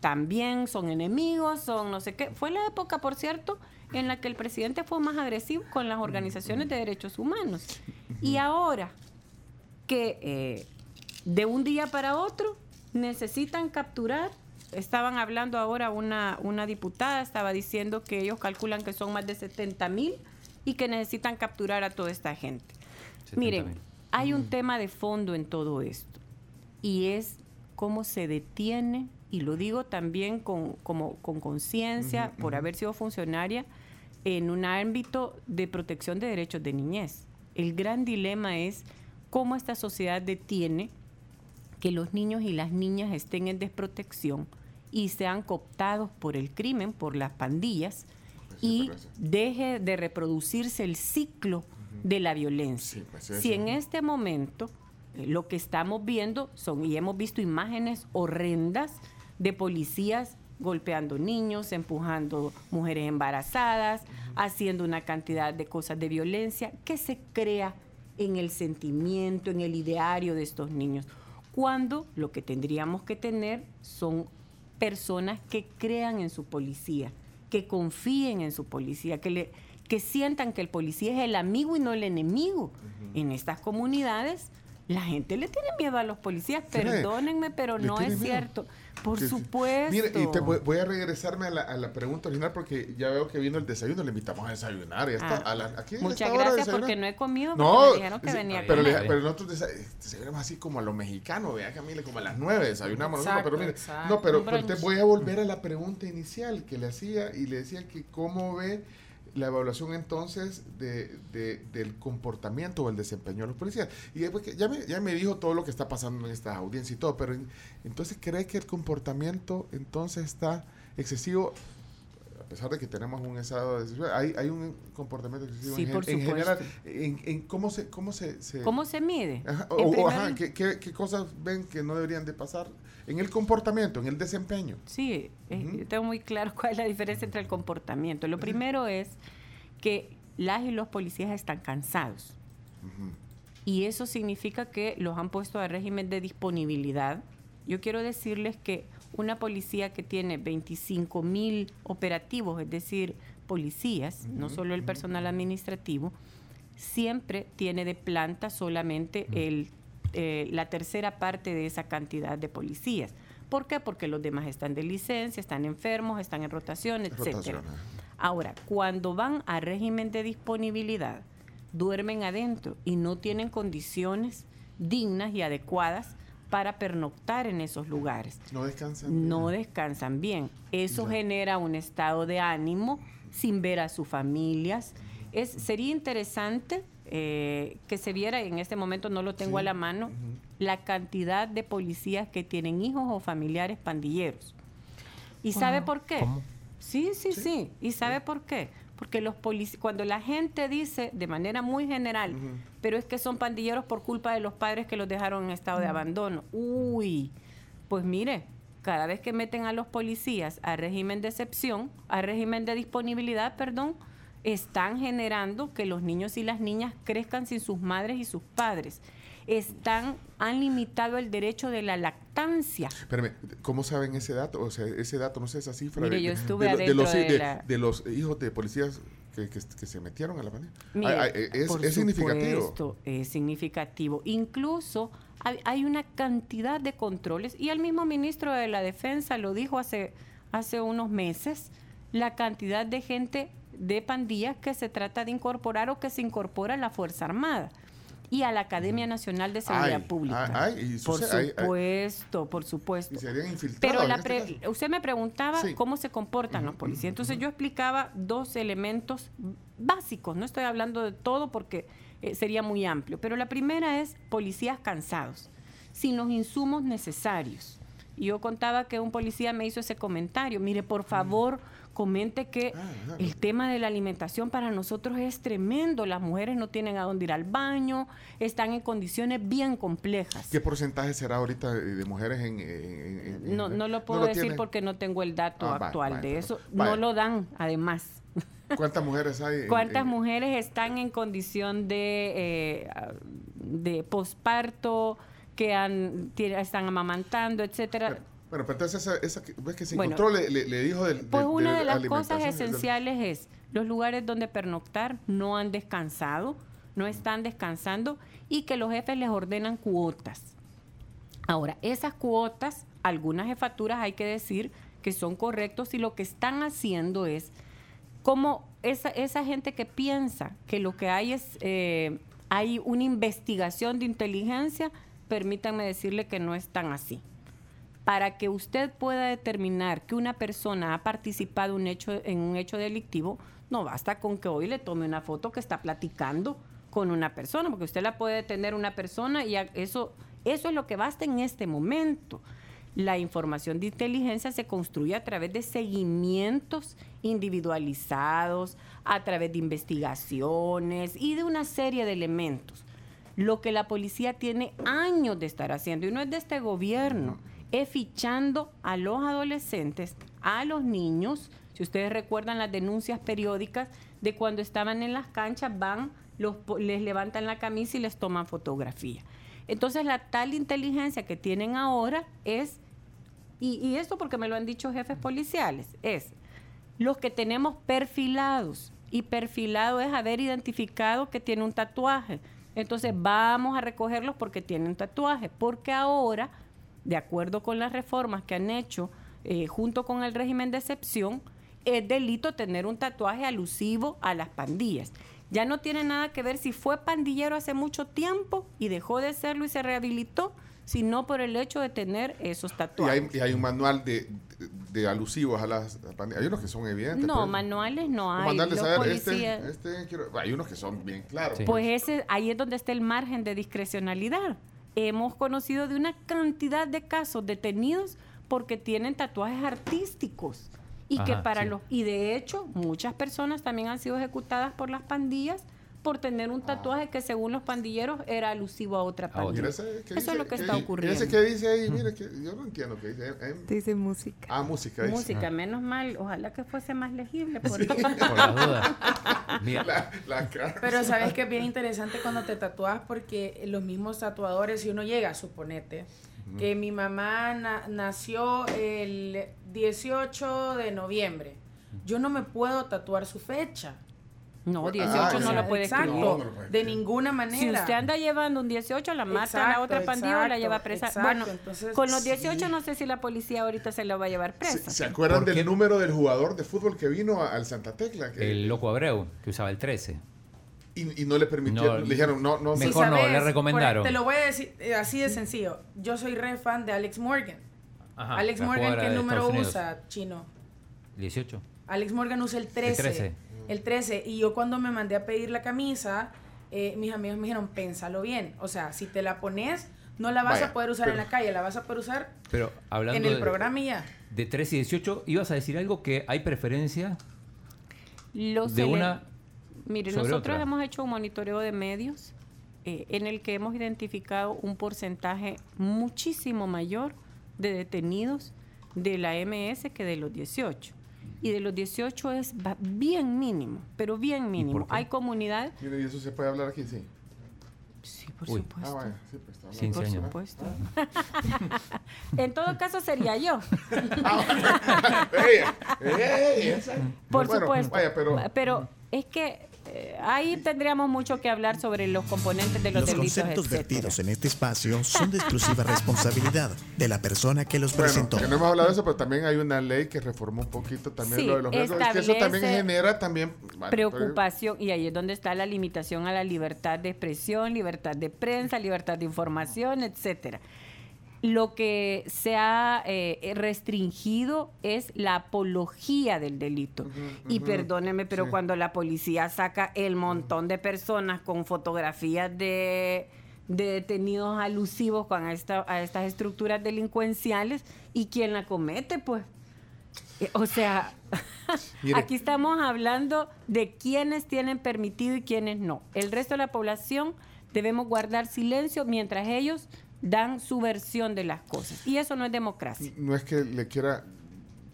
También son enemigos, son no sé qué. Fue la época, por cierto, en la que el presidente fue más agresivo con las organizaciones de derechos humanos. Y ahora que eh, de un día para otro necesitan capturar. Estaban hablando ahora una, una diputada, estaba diciendo que ellos calculan que son más de 70 mil y que necesitan capturar a toda esta gente. 70 Miren, hay un tema de fondo en todo esto y es cómo se detiene, y lo digo también con, como, con conciencia por haber sido funcionaria en un ámbito de protección de derechos de niñez. El gran dilema es cómo esta sociedad detiene que los niños y las niñas estén en desprotección y sean cooptados por el crimen, por las pandillas, Pues y deje de reproducirse el ciclo de la violencia. Sí, pues si en este momento eh, lo que estamos viendo son, y hemos visto imágenes horrendas de policías golpeando niños, empujando mujeres embarazadas, haciendo una cantidad de cosas de violencia, que se crea en el sentimiento, en el ideario de estos niños. Cuando lo que tendríamos que tener son personas que crean en su policía, que confíen en su policía, que, le, que sientan que el policía es el amigo y no el enemigo. En estas comunidades la gente le tiene miedo a los policías, perdónenme, pero ¿Le no es miedo? cierto. Por sí. supuesto. Mire, y te voy, voy a regresarme a la, a la pregunta original porque ya veo que vino el desayuno, le invitamos a desayunar. Ya está, Ah, a la- aquí a Muchas gracias porque no he comido, porque No, me dijeron que sí, venía pero, le- pero nosotros desa- desayunamos así como a lo mexicano, vea Camila, como a las nueve desayunamos nosotros, pero mire, exacto. no, pero, te voy a volver a la pregunta inicial que le hacía y le decía que cómo ve la evaluación entonces de, de- del comportamiento o el desempeño de los policías. Y después que ya me, ya me dijo todo lo que está pasando en esta audiencia y todo, pero en- entonces cree que el comportamiento entonces está excesivo pesar de que tenemos un estado de hay, hay un comportamiento excesivo Sí, en, por en general en, en cómo se cómo se, se- ¿Cómo se mide? Ajá, o- o, primer- ajá, ¿qué, qué, qué cosas ven que no deberían de pasar en el comportamiento en el desempeño Sí, eh, yo tengo muy claro <laughs> cuál es la diferencia entre el comportamiento. Lo primero es que las y los policías están cansados. Y eso significa que los han puesto a régimen de disponibilidad. Yo quiero decirles que una policía que tiene 25 mil operativos, es decir, policías, no solo el personal administrativo, siempre tiene de planta solamente el, eh, la tercera parte de esa cantidad de policías. ¿Por qué? Porque los demás están de licencia, están enfermos, están en rotación, ajá. Ahora, cuando van a régimen de disponibilidad, duermen adentro y no tienen condiciones dignas y adecuadas para pernoctar en esos lugares. no descansan No bien. descansan bien. Eso Ya. genera un estado de ánimo sin ver a sus familias. Es, sería interesante eh, que se viera, en este momento no lo tengo Sí, a la mano, la cantidad de policías que tienen hijos o familiares pandilleros. ¿Y sabe por qué? ¿Cómo? Sí, sí, sí, ¿Y sabe por qué? Porque los cuando la gente dice de manera muy general, pero es que son pandilleros por culpa de los padres que los dejaron en estado de abandono. Uy, pues mire, cada vez que meten a los policías a régimen de excepción, a régimen de disponibilidad, perdón, están generando que los niños y las niñas crezcan sin sus madres y sus padres. Están, han limitado el derecho de la lactancia. Espérame, ¿cómo saben ese dato? O sea, ese dato, no sé, esa cifra. Mire, de, yo estuve de, los, de de- la- de los hijos de policías que, que- que se metieron a la pandemia. Mire, Ay, ay, es, por es significativo. es significativo. Incluso hay, hay una cantidad de controles, y el mismo ministro de la Defensa lo dijo hace, hace unos meses, la cantidad de gente de pandillas que se trata de incorporar o que se incorpora a la Fuerza Armada y a la Academia Nacional de Seguridad Ay, Pública. ay, ay, y por sucede- supuesto, por supuesto. Y se habían infiltrado. Pero la este usted me preguntaba Sí. cómo se comportan los policías. Entonces yo explicaba dos elementos básicos. No estoy hablando de todo porque eh, sería muy amplio. Pero la primera es policías cansados, sin los insumos necesarios. Y yo contaba que un policía me hizo ese comentario. Mire, por favor, comente que Ah, el tema de la alimentación para nosotros es tremendo. Las mujeres no tienen a dónde ir al baño, están en condiciones bien complejas. ¿Qué porcentaje será ahorita de mujeres en... en- en- No, no lo puedo lo decir porque no tengo el dato Ah, actual vaya, de eso. vaya. No lo dan, además. ¿Cuántas mujeres hay? en- ¿Cuántas en- mujeres están en condición de, eh, de posparto, que han, están amamantando, etcétera? Bueno, pero entonces esa, esa ves que se Bueno, encontró le, le- le dijo del... Pues una de las cosas esenciales es los lugares donde pernoctar no han descansado, no están descansando y que los jefes les ordenan cuotas. Ahora, esas cuotas, algunas jefaturas hay que decir que son correctos y lo que están haciendo es como esa, esa gente que piensa que lo que hay es, eh, hay una investigación de inteligencia, permítanme decirle que no es tan así. Para que usted pueda determinar que una persona ha participado en un hecho delictivo, no basta con que hoy le tome una foto que está platicando con una persona, porque usted la puede tener una persona y eso, eso es lo que basta en este momento. La información de inteligencia se construye a través de seguimientos individualizados, a través de investigaciones y de una serie de elementos. Lo que la policía tiene años de estar haciendo, y no es de este gobierno, es fichando a los adolescentes, a los niños. Si ustedes recuerdan las denuncias periódicas de cuando estaban en las canchas, van, los, les levantan la camisa y les toman fotografía. Entonces la tal inteligencia que tienen ahora es, y, y esto porque me lo han dicho jefes policiales, es los que tenemos perfilados. Y perfilado es haber identificado que tiene un tatuaje. Entonces vamos a recogerlos porque tienen tatuaje. Porque ahora de acuerdo con las reformas que han hecho eh, junto con el régimen de excepción, es delito tener un tatuaje alusivo a las pandillas. Ya no tiene nada que ver si fue pandillero hace mucho tiempo y dejó de serlo y se rehabilitó, sino por el hecho de tener esos tatuajes. Y hay, un manual de, alusivos a las pandillas. Hay unos que son evidentes. No, pues. manuales no hay. este, este hay unos que son bien claros. Pues ese, ahí es donde está el margen de discrecionalidad hemos conocido de una cantidad de casos detenidos porque tienen tatuajes artísticos y que para los y de hecho muchas personas también han sido ejecutadas por las pandillas por tener un tatuaje que según los pandilleros era alusivo a otra pandilla. Eso es lo que está ocurriendo. Ese que dice ahí, mire, que yo no entiendo qué dice. dice música. Ah, música. Dice. Música, menos mal. Ojalá que fuese más legible. Por, <laughs> por las dudas. Pero sabes que es bien interesante cuando te tatúas porque los mismos tatuadores, si uno llega, suponete, que mi mamá nació el 18 de noviembre, yo no me puedo tatuar su fecha no, 18 ah, no lo puede Exacto, de ninguna manera. Si usted anda llevando un 18, la mata a la otra pandilla o la lleva presa. bueno, con los 18 no sé si la policía ahorita se lo va a llevar presa. ¿Se, acuerdan del número del jugador de fútbol que vino al Santa Tecla? el Loco Abreu, que usaba el 13. Y, no le permitieron, le dijeron, no, no. Mejor no, le recomendaron. te lo voy a decir eh, así de sencillo. Yo soy re fan de Alex Morgan. Alex Morgan, ¿qué número usa, chino? 18. Alex Morgan usa el 13. El 13 el 13. Y yo cuando me mandé a pedir la camisa, eh, mis amigos me dijeron, pénsalo bien. O sea, si te la pones, no la vas a poder usar en la calle, la vas a poder usar pero hablando en el programa y ya. De 13 y 18, ¿ibas a decir algo que hay preferencia Los de una Mire, nosotros hemos hecho un monitoreo de medios eh, en el que hemos identificado un porcentaje muchísimo mayor de detenidos de la MS que de los 18 y de los 18 es bien mínimo, pero bien mínimo. Hay comunidad. Mire, ¿y eso se puede hablar aquí? Sí. Sí, por supuesto. Ah, bueno, sí, pues está sí, por supuesto. <laughs> en todo caso sería yo. <laughs> por supuesto. Vaya, pero, pero es que eh, ahí tendríamos mucho que hablar sobre los componentes de los, los delitos. Los conceptos vertidos en este espacio son de exclusiva <laughs> responsabilidad de la persona que los presentó. Que no hemos hablado de eso, pero también hay una ley que reformó un poquito también lo de los riesgos. Es que eso también genera también preocupación y ahí es donde está la limitación a la libertad de expresión, libertad de prensa, libertad de información, etcétera lo que se ha eh, restringido es la apología del delito. y perdóneme, pero cuando la policía saca el montón de personas con fotografías de, detenidos alusivos con esta, a estas estructuras delincuenciales, ¿y quién la comete? Pues, eh, o sea, <laughs> aquí estamos hablando de quienes tienen permitido y quienes no. El resto de la población debemos guardar silencio mientras ellos dan su versión de las cosas. Y eso no es democracia. No es que le quiera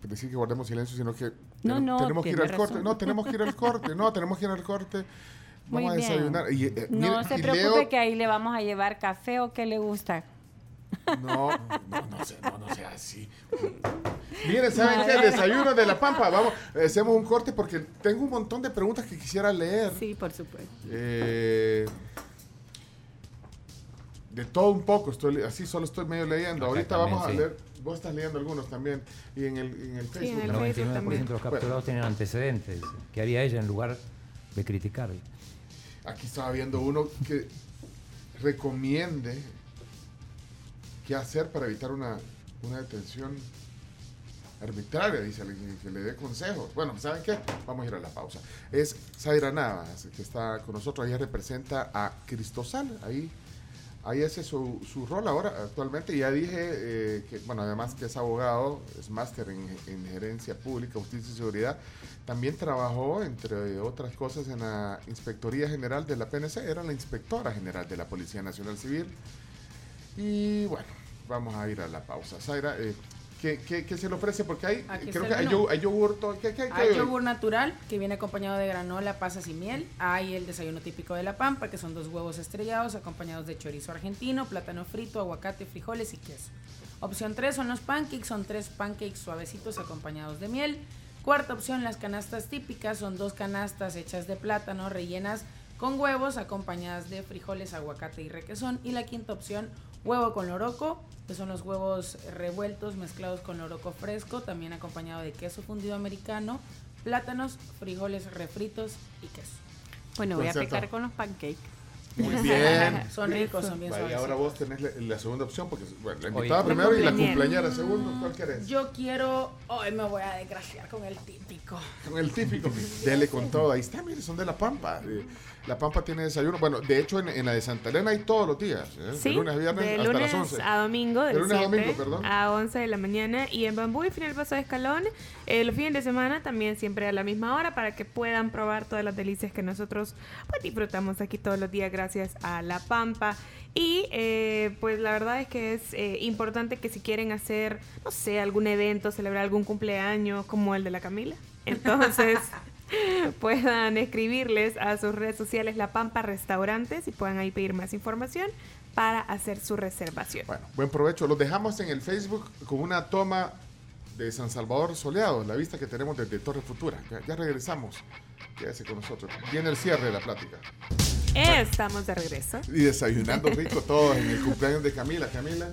decir que guardemos silencio, sino que tenemos, que ir al corte. No, tenemos que ir al corte. No, tenemos que ir al corte. <laughs> Vamos a desayunar. Eh, no se preocupe que ahí le vamos a llevar café o qué le gusta. No, no, no sé, no, no sea así. Mire, ¿saben qué? El desayuno de la Pampa. Vamos, hacemos un corte porque tengo un montón de preguntas que quisiera leer. Sí, por supuesto. Eh, de todo un poco, estoy así solo estoy medio leyendo. Ahorita vamos a leer vos estás leyendo algunos también. Y en el, en el Sí, Facebook. en El el ¿no? Facebook 99% también. de los capturados tienen antecedentes. ¿Qué haría ella en lugar de criticarle? Aquí estaba viendo uno que recomiende qué hacer para evitar una, una detención arbitraria, dice alguien, que le dé consejos. Bueno, ¿saben qué? Vamos a ir a la pausa. Es Zaira Navas, que está con nosotros. Ella representa a Cristosal. Ahí, ahí ese es su, su rol ahora, actualmente. Ya dije eh, que, bueno, además que es abogado, es máster en, en gerencia pública, justicia y seguridad. También trabajó, entre otras cosas, en la Inspectoría General de la PNC. Era la inspectora general de la Policía Nacional Civil. Y bueno, vamos a ir a la pausa. Zaira, eh, ¿qué, qué, qué se le ofrece? Porque hay, Aquí creo que hay, yogur, hay yogur, todo- ¿qué, qué, qué Hay yogur natural que viene acompañado de granola, pasas y miel. Hay el desayuno típico de La Pampa, que son dos huevos estrellados acompañados de chorizo argentino, plátano frito, aguacate, frijoles y queso. Opción 3 son los pancakes, son tres pancakes suavecitos acompañados de miel. Cuarta opción, las canastas típicas, son dos canastas hechas de plátano rellenas con huevos acompañadas de frijoles, aguacate y requesón. Y la quinta opción, huevo con loroco, que son los huevos revueltos mezclados con loroco fresco, también acompañado de queso fundido americano, plátanos, frijoles refritos y queso. Bueno, voy a pecar con los pancakes. Muy <laughs> bien. Son ricos, son bien suaves. ahora vos tenés la, la segunda opción, porque bueno, la Oye. invitada La primero y la cumpleañera. cumpleañera segundo. ¿Cuál querés? Yo quiero, hoy me voy a desgraciar con el típico. Con el típico. Dele con todo. Ahí está, mire, son de La Pampa. La Pampa tiene desayuno. Bueno, de hecho, en, en la de Santa Elena hay todos los días. ¿eh? Sí, de lunes a viernes de hasta lunes las 11. a domingo, De lunes a 7 domingo, perdón. a 11 de la mañana. Y en Bambú y Final Paso de Escalón, eh, los fines de semana también siempre a la misma hora para que puedan probar todas las delicias que nosotros pues, disfrutamos aquí todos los días gracias a La Pampa. Y eh, pues la verdad es que es eh, importante que si quieren hacer, no sé, algún evento, celebrar algún cumpleaños como el de la Camila, <laughs> entonces <laughs> puedan escribirles a sus redes sociales La Pampa Restaurantes y puedan ahí pedir más información para hacer su reservación. Bueno, buen provecho. Los dejamos en el Facebook con una toma de San Salvador soleado, la vista que tenemos desde Torre Futura. Ya, ya regresamos. Quédese con nosotros. Viene el cierre de la plática. Estamos de regreso. Y desayunando rico todos en el cumpleaños de Camila. Camila,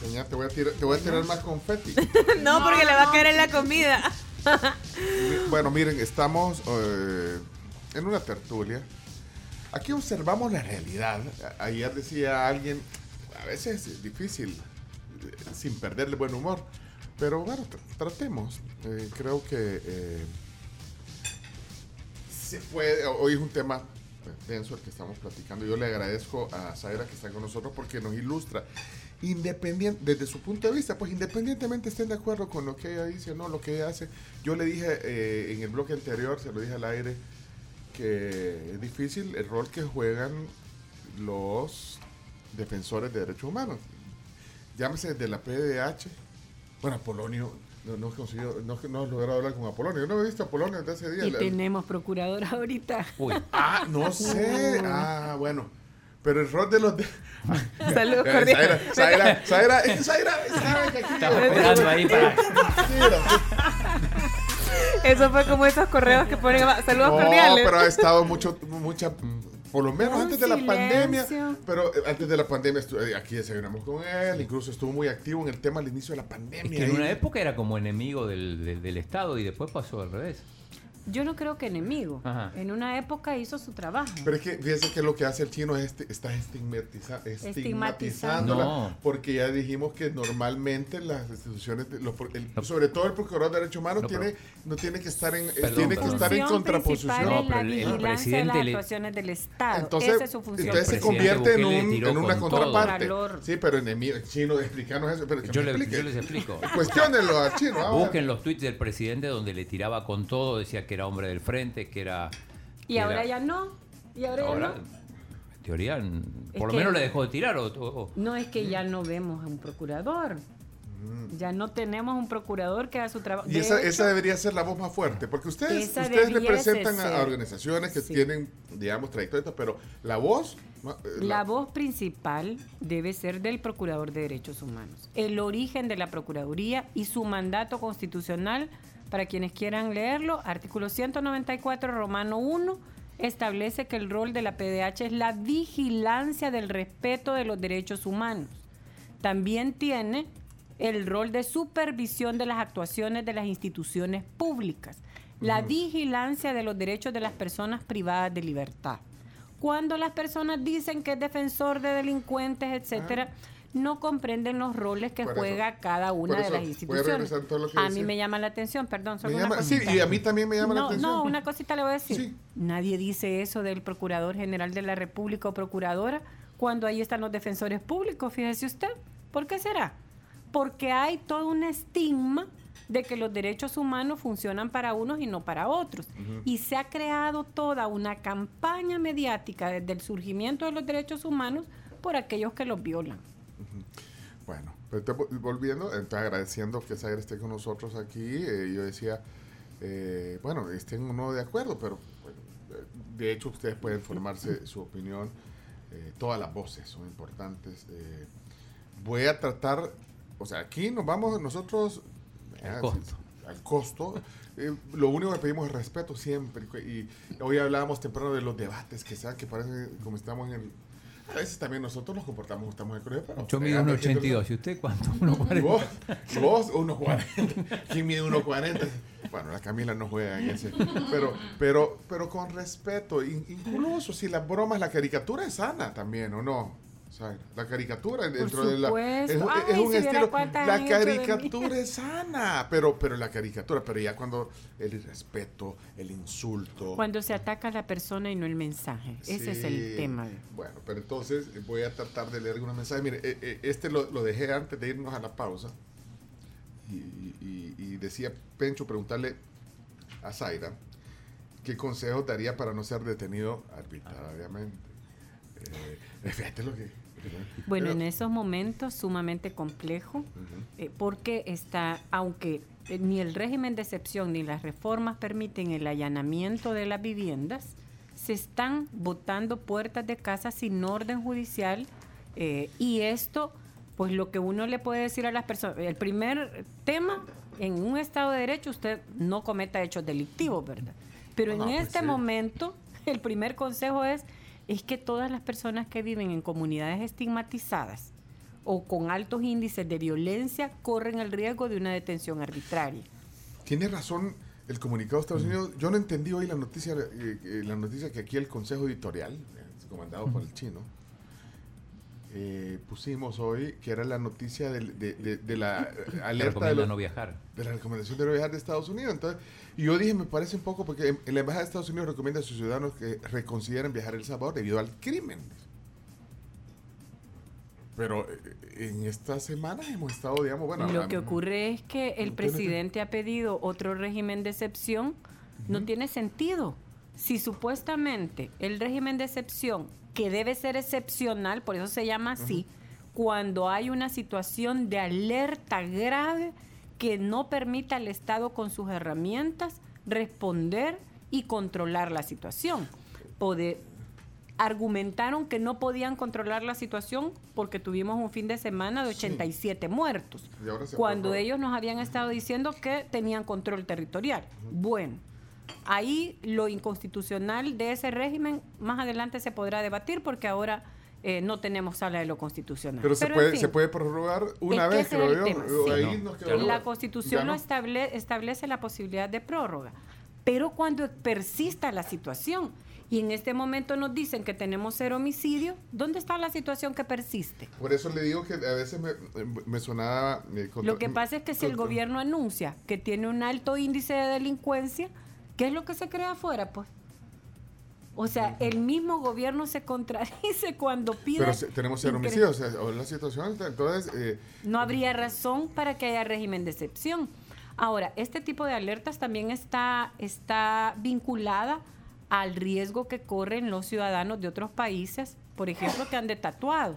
señor, te voy a tirar, te voy a tirar más confeti. <laughs> No, porque le va a caer en la comida. <laughs> Bueno, miren, estamos eh, en una tertulia. Aquí observamos la realidad. Ayer decía alguien, a veces es difícil, eh, sin perderle buen humor, pero bueno, tr- tratemos. Eh, creo que eh, se puede, hoy es un tema denso el que estamos platicando. Yo le agradezco a Zaira que está con nosotros porque nos ilustra. Independiente, desde su punto de vista, pues independientemente estén de acuerdo con lo que ella dice o no, lo que ella hace. Yo le dije eh, en el bloque anterior, se lo dije al aire, que es difícil el rol que juegan los defensores de derechos humanos. Llámese de la PDH. Bueno, Apolonio, no, no, he conseguido- no, no he logrado hablar con Apolonio. Yo no he visto a Apolonio desde ese día. Y La- tenemos procuradora ahorita. Uy, Ah, no sé. <laughs> Ah, bueno. Pero el rol de los... De... <laughs> Saludos Eh, cordiales. Zaira, Zaira, Zaira, es que Zaira, que aquí... estaba esperando ahí para. Eso fue como esos correos que ponen. Saludos No, cordiales. pero ha estado mucho, mucha, por lo menos Un antes de la pandemia, pero eh, antes de la pandemia eh, aquí desayunamos con él, incluso estuvo muy activo en el tema al inicio de la Es pandemia. que en una época era como enemigo del, del- del Estado y después pasó al revés. Yo no creo que enemigo. Ajá. En una época hizo su trabajo. Pero es que fíjese que lo que hace el chino es este, está estigmatiza- estigmatizándola, No. porque ya dijimos que normalmente las instituciones, de- los el- No. sobre todo el procurador de derechos humanos, No, tiene, no tiene que estar en, Perdón, tiene que estar en contraposición. No, pero el- el vigilancia de presidente las le- actuaciones del Estado. Entonces, Esa es su función. entonces se El presidente convierte en, un- una con contraparte. Sí, pero enemigo, chino, explícanos eso. Pero que Yo, me le- explique. yo les explico. Cuestiónenlo al chino. Busquen los tweets del presidente donde le tiraba con todo, decía que era hombre del frente, que era. Y que ahora era- ya no. Y ahora, ya no. en teoría, Es por lo menos le dejó de tirar. O, o- No es que ya no vemos a un procurador. Ya no tenemos un procurador que haga su trabajo. Y De esa, hecho, esa debería ser la voz más fuerte, porque ustedes, ustedes representan a organizaciones que Sí. tienen, digamos, trayectoria, pero la voz... eh, La voz principal debe ser del Procurador de Derechos Humanos. El origen de la Procuraduría y su mandato constitucional, para quienes quieran leerlo, artículo 194, Romano 1, establece que el rol de la PDH es la vigilancia del respeto de los derechos humanos. También tiene el rol de supervisión de las actuaciones de las instituciones públicas, la vigilancia de los derechos de las personas privadas de libertad. Cuando las personas dicen que es defensor de delincuentes, etcétera, no comprenden los roles que Por eso- juega cada una de las a instituciones. A mí me llama la atención, perdón, solo una sí, cosita. y a mí también me llama la no, atención. No, una cosita le voy a decir. Sí. Nadie dice eso del Procurador General de la República o Procuradora cuando ahí están los defensores públicos, fíjese usted. ¿Por qué será? Porque hay todo un estigma de que los derechos humanos funcionan para unos y no para otros. Y se ha creado toda una campaña mediática desde el surgimiento de los derechos humanos por aquellos que los violan. Bueno, pero entonces, vol- volviendo, entonces agradeciendo que Zaire esté con nosotros aquí, eh, yo decía, eh, bueno, estén uno de acuerdo, pero bueno, de hecho ustedes pueden formarse su opinión, eh, todas las voces son importantes. eh, voy a tratar, o sea, aquí nos vamos nosotros Al ah, costo. sí, al costo. lo único que pedimos es respeto siempre. Y hoy hablábamos temprano de los debates que sean, que parece como estamos en... A veces también nosotros nos comportamos, estamos en el colegio, pero... Yo mido eh, 1,82. ¿Y usted cuánto? y 1,40. vos, vos 1.40. ¿Quién mide 1.40? Bueno, la Camila no juega en ese. Pero, pero, pero con respeto. In- incluso si las bromas, la caricatura es sana también, ¿o no? La caricatura dentro de la. Es, Ay, es un si estilo. La caricatura es sana. Pero, pero la caricatura, pero ya cuando el irrespeto, el insulto. Cuando se ataca a la persona y no el mensaje. Ese es el tema. Bueno, pero entonces eh, voy a tratar de leer algunos mensajes. Mire, eh, eh, este lo, lo dejé antes de irnos a la pausa. Y, y- y decía Pencho preguntarle a Zaira qué consejos daría para no ser detenido arbitrariamente. Eh, <laughs> fíjate lo que. Bueno, Pero- en esos momentos sumamente complejo, eh, porque está, aunque eh, ni el régimen de excepción ni las reformas permiten el allanamiento de las viviendas, se están botando puertas de casa sin orden judicial eh, y esto, pues lo que uno le puede decir a las personas, el primer tema, en un Estado de Derecho usted no cometa hechos delictivos, ¿verdad? Pero No, en pues este sí. momento, el primer consejo es es que todas las personas que viven en comunidades estigmatizadas o con altos índices de violencia corren el riesgo de una detención arbitraria. Tiene razón el comunicado de Estados Unidos. Yo no entendí hoy la noticia, eh, eh, la noticia que aquí el Consejo Editorial, eh, comandado por el chino, eh, pusimos hoy, que era la noticia del- de, de- de la eh, alerta de, los- no viajar. de la recomendación de no viajar de Estados Unidos. Entonces, y yo dije, me parece un poco, porque en- en la Embajada de Estados Unidos recomienda a sus ciudadanos que reconsideren viajar a El Salvador debido al crimen. Pero eh, en estas semanas hemos estado, digamos, bueno... Lo que ocurre es que el presidente ha pedido otro régimen de excepción. No tiene sentido. Si supuestamente el régimen de excepción, que debe ser excepcional, por eso se llama así, cuando hay una situación de alerta grave que no permita al Estado con sus herramientas responder y controlar la situación. Pode- argumentaron que no podían controlar la situación porque tuvimos un fin de semana de 87 muertos, cuando ellos nos habían estado diciendo que tenían control territorial. Bueno, ahí lo inconstitucional de ese régimen más adelante se podrá debatir porque ahora eh, no tenemos sala de lo constitucional. Pero, se, puede, fin, se puede prorrogar una vez, creo el yo. tema, O sí. Ahí No, nos ya quedó- no. la Constitución no. estable- establece la posibilidad de prórroga, pero cuando persista la situación y en este momento nos dicen que tenemos cero homicidio, ¿dónde está la situación que persiste? Por eso le digo que a veces me, me sonaba... eh, contra- Lo que pasa es que si el gobierno anuncia que tiene un alto índice de delincuencia, ¿qué es lo que se crea afuera? Pues. O sea, el mismo gobierno se contradice <laughs> cuando pide... Pero se- tenemos cero homicidios, o sea, o la situación, entonces... eh, no habría razón para que haya régimen de excepción. Ahora, este tipo de alertas también está, está vinculada al riesgo que corren los ciudadanos de otros países, por ejemplo, que han de tatuado.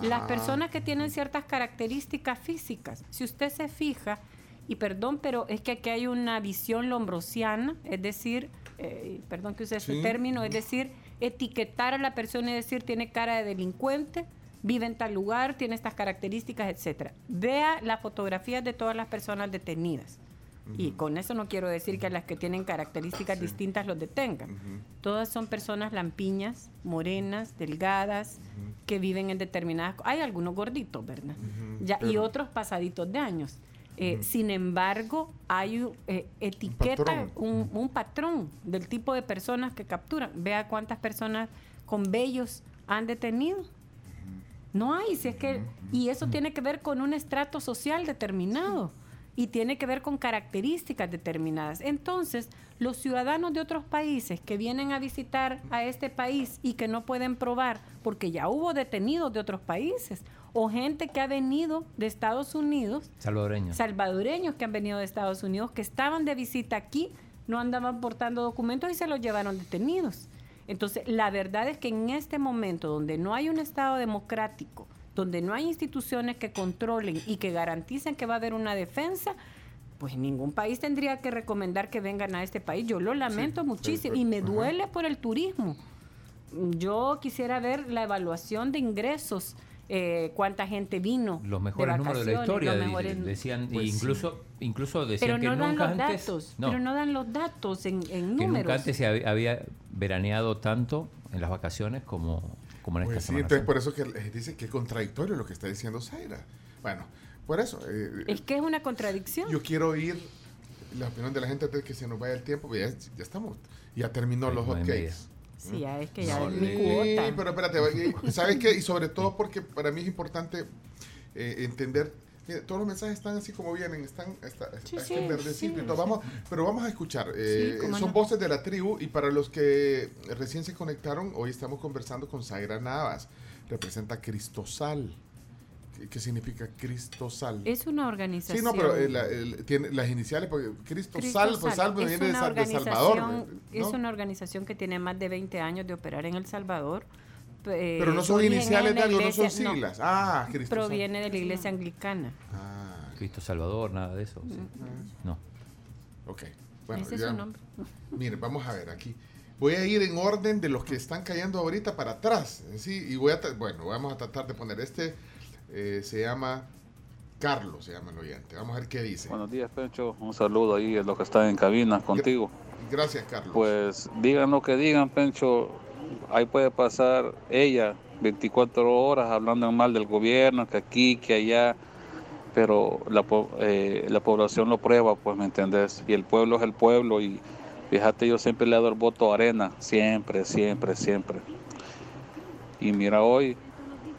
Las Ah. personas que tienen ciertas características físicas, si usted se fija, y perdón, pero es que aquí hay una visión lombrosiana, es decir, eh, perdón que use ese Sí. término, es decir, etiquetar a la persona y decir tiene cara de delincuente, vive en tal lugar, tiene estas características, etcétera. Vea las fotografías de todas las personas detenidas. Y con eso no quiero decir que las que tienen características distintas los detengan. Todas son personas lampiñas, morenas, delgadas, que viven en determinadas... Hay algunos gorditos, ¿verdad? ya, y otros pasaditos de años. Eh, sin embargo, hay eh, etiqueta, un, un, patrón del tipo de personas que capturan. Vea cuántas personas con vellos han detenido. No hay, si es que, y eso tiene que ver con un estrato social determinado y tiene que ver con características determinadas. Entonces, los ciudadanos de otros países que vienen a visitar a este país y que no pueden probar, porque ya hubo detenidos de otros países, o gente que ha venido de Estados Unidos, salvadoreños, salvadoreños que han venido de Estados Unidos, que estaban de visita aquí, no andaban portando documentos y se los llevaron detenidos. Entonces, la verdad es que en este momento donde no hay un Estado democrático, donde no hay instituciones que controlen y que garanticen que va a haber una defensa, pues ningún país tendría que recomendar que vengan a este país. Yo lo lamento muchísimo y me duele por el turismo. Yo quisiera ver la evaluación de ingresos. Eh, cuánta gente vino los mejores números de la historia decían pues incluso incluso decían pero no que dan los antes, datos pero no dan los datos en, en números que nunca antes se había veraneado tanto en las vacaciones como como en pues sí, entonces por eso que dice que es contradictorio lo que está diciendo Zaira. Bueno, por eso. Eh, es que es una contradicción. Yo quiero oír la opinión de la gente antes de que se nos vaya el tiempo. Ya, ya estamos, ya terminó los hotcakes. Sí, ya es que ya es mi cuota. pero espérate, ¿sabes qué? Y sobre todo porque para mí es importante eh, entender todos los mensajes están así como vienen, están está, sí, verdecito y todo. Vamos, pero vamos a escuchar. Eh, son voces de la tribu y para los que recién se conectaron, hoy estamos conversando con Zaira Navas. Representa Cristosal. ¿Qué, significa Cristosal? Es una organización. Sí, no, pero eh, tiene las iniciales, porque Cristosal, pues Salvo viene de, Salvador. Es una organización que tiene más de 20 años de operar en El Salvador eh, Pero no son iniciales de algo, no son siglas. ah, Cristo Proviene de la iglesia anglicana. Ah. Cristo Salvador, nada de eso. No. Ok. Bueno, Ese es su nombre. <laughs> Mire, vamos a ver aquí. Voy a ir en orden de los que están cayendo ahorita para atrás. ¿sí? Y voy a, bueno, vamos a tratar de poner este. Eh, se llama Carlos, se llama el oyente. Vamos a ver qué dice. Buenos días, Pencho. Un saludo ahí a los que están en cabina contigo. Gracias, Carlos. Pues digan lo que digan, Pencho ahí puede pasar ella 24 horas hablando mal del gobierno, que aquí, que allá, pero la, eh, la población lo prueba, pues, ¿me entendés? Y el pueblo es el pueblo y fíjate, yo siempre le he dado el voto a Arena, siempre, siempre, siempre. Y mira hoy,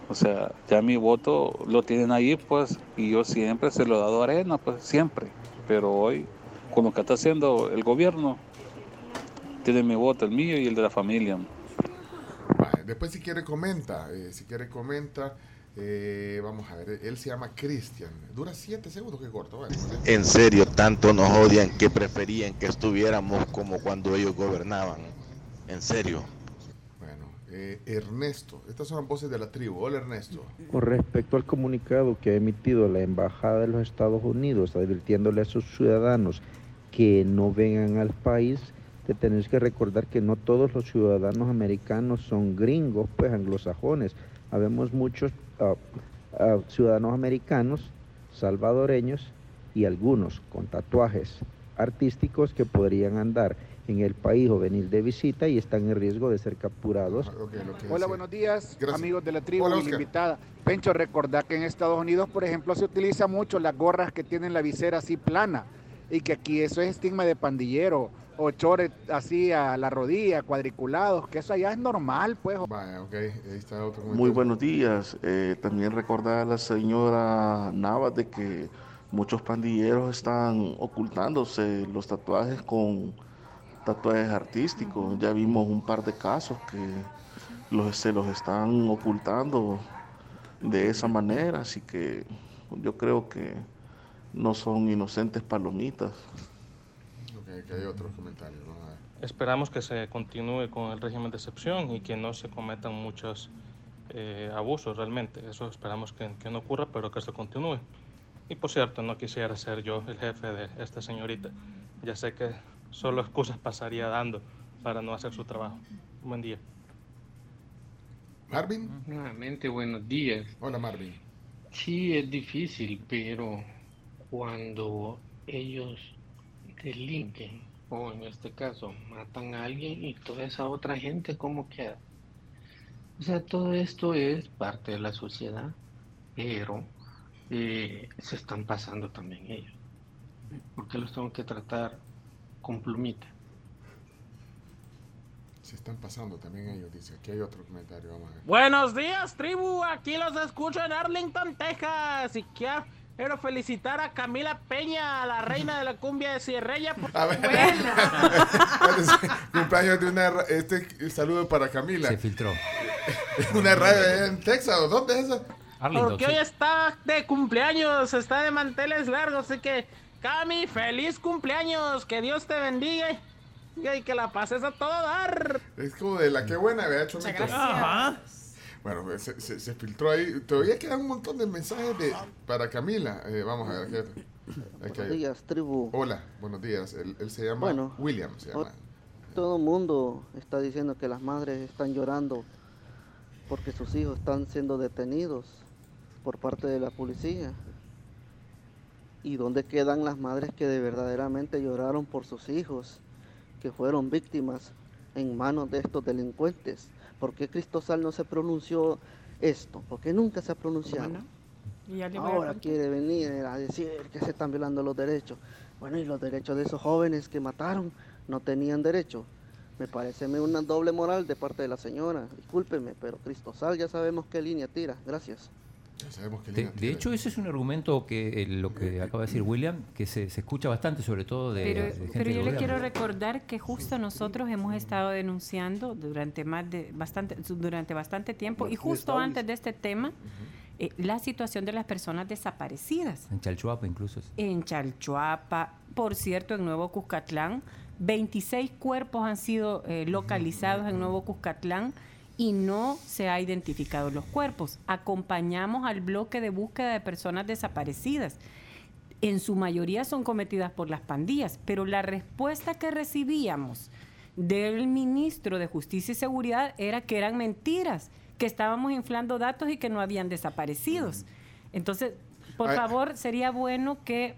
o sea, ya mi voto lo tienen ahí, pues, y yo siempre se lo he dado a Arena, pues, siempre. Pero hoy, con lo que está haciendo el gobierno, tiene mi voto, el mío y el de la familia. Después si quiere comenta, eh, si quiere comenta. Eh, vamos a ver, él se llama Cristian. Dura siete segundos, que corto. en serio, tanto nos odian que preferían que estuviéramos como cuando ellos gobernaban. En serio. Eh, Ernesto, estas son voces de la tribu. Hola Ernesto. Con respecto al comunicado que ha emitido la Embajada de los Estados Unidos advirtiéndole a sus ciudadanos que no vengan al país, tenés que recordar que no todos los ciudadanos americanos son gringos, pues anglosajones. Habemos muchos ah, ah, ciudadanos americanos, salvadoreños y algunos con tatuajes artísticos que podrían andar en el país o venir de visita y están en riesgo de ser capturados. Hola, buenos días, amigos de la tribu y invitada. Pencho, recordad que en Estados Unidos, por ejemplo, se utiliza mucho las gorras que tienen la visera así plana y que aquí eso es estigma de pandillero o chores así a la rodilla, cuadriculados, que eso allá es normal, pues. Muy buenos días. Eh, también recordar a la señora Navas de que muchos pandilleros están ocultándose los tatuajes con tatuajes artísticos. Ya vimos un par de casos que los, se los están ocultando de esa manera, así que yo creo que no son inocentes palomitas que hay otros comentarios. Esperamos que se continúe con el régimen de excepción y que no se cometan muchos eh, abusos realmente. Eso esperamos que, que, no ocurra, pero que se continúe. Y por cierto, no quisiera ser yo el jefe de esta señorita. Ya sé que solo excusas pasaría dando para no hacer su trabajo. Buen día. Marvin. Nuevamente, buenos días. Hola, Marvin. Sí, es difícil, pero cuando ellos delinquen o en este caso matan a alguien y toda esa otra gente, ¿cómo queda? O sea, todo esto es parte de la sociedad, pero eh, se están pasando también ellos. ¿Por qué los tengo que tratar con plumita? Se están pasando también ellos, dice. Aquí hay otro comentario, vamos a ver. Buenos días, tribu. Aquí los escucho en Arlington, Texas. Y quiero felicitar a Camila Peña, la reina de la cumbia de Sierrella. A ver. <laughs> cumpleaños de una... Este saludo para Camila. Se filtró. <laughs> una radio en Texas, ¿o dónde es eso? Porque hoy está de cumpleaños, está de manteles largos, así que... Cami, feliz cumpleaños, que Dios te bendiga y que la pases a todo dar. Es como de la que buena, había hecho Bueno, pues, se, se, filtró ahí. Todavía quedan un montón de mensajes de, para Camila. Eh, vamos a ver. buenos días, tribu. Hola, buenos días. Él, se llama bueno, William. Se llama. Todo el mundo está diciendo que las madres están llorando porque sus hijos están siendo detenidos por parte de la policía. ¿Y dónde quedan las madres que de verdaderamente lloraron por sus hijos? que fueron víctimas en manos de estos delincuentes. ¿Por qué Cristosal no se pronunció esto? Porque nunca se ha pronunciado. Ahora quiere venir a decir que se están violando los derechos. Bueno, y los derechos de esos jóvenes que mataron no tenían derecho. Me parece una doble moral de parte de la señora. Discúlpeme, pero Cristosal ya sabemos qué línea tira. Gracias de, hecho, ese es un argumento que eh, lo que acaba de decir William, que se, escucha bastante, sobre todo de, pero, gente Pero yo le quiero recordar que justo nosotros hemos estado denunciando durante más de bastante durante bastante tiempo y justo antes de este tema eh, la situación de las personas desaparecidas. En Chalchuapa incluso. En Chalchuapa, por cierto, en Nuevo Cuscatlán, 26 cuerpos han sido eh, localizados en Nuevo Cuscatlán y no se ha identificado los cuerpos. Acompañamos al bloque de búsqueda de personas desaparecidas. En su mayoría son cometidas por las pandillas, pero la respuesta que recibíamos del ministro de Justicia y Seguridad era que eran mentiras, que estábamos inflando datos y que no habían desaparecidos. Entonces, por favor, sería bueno que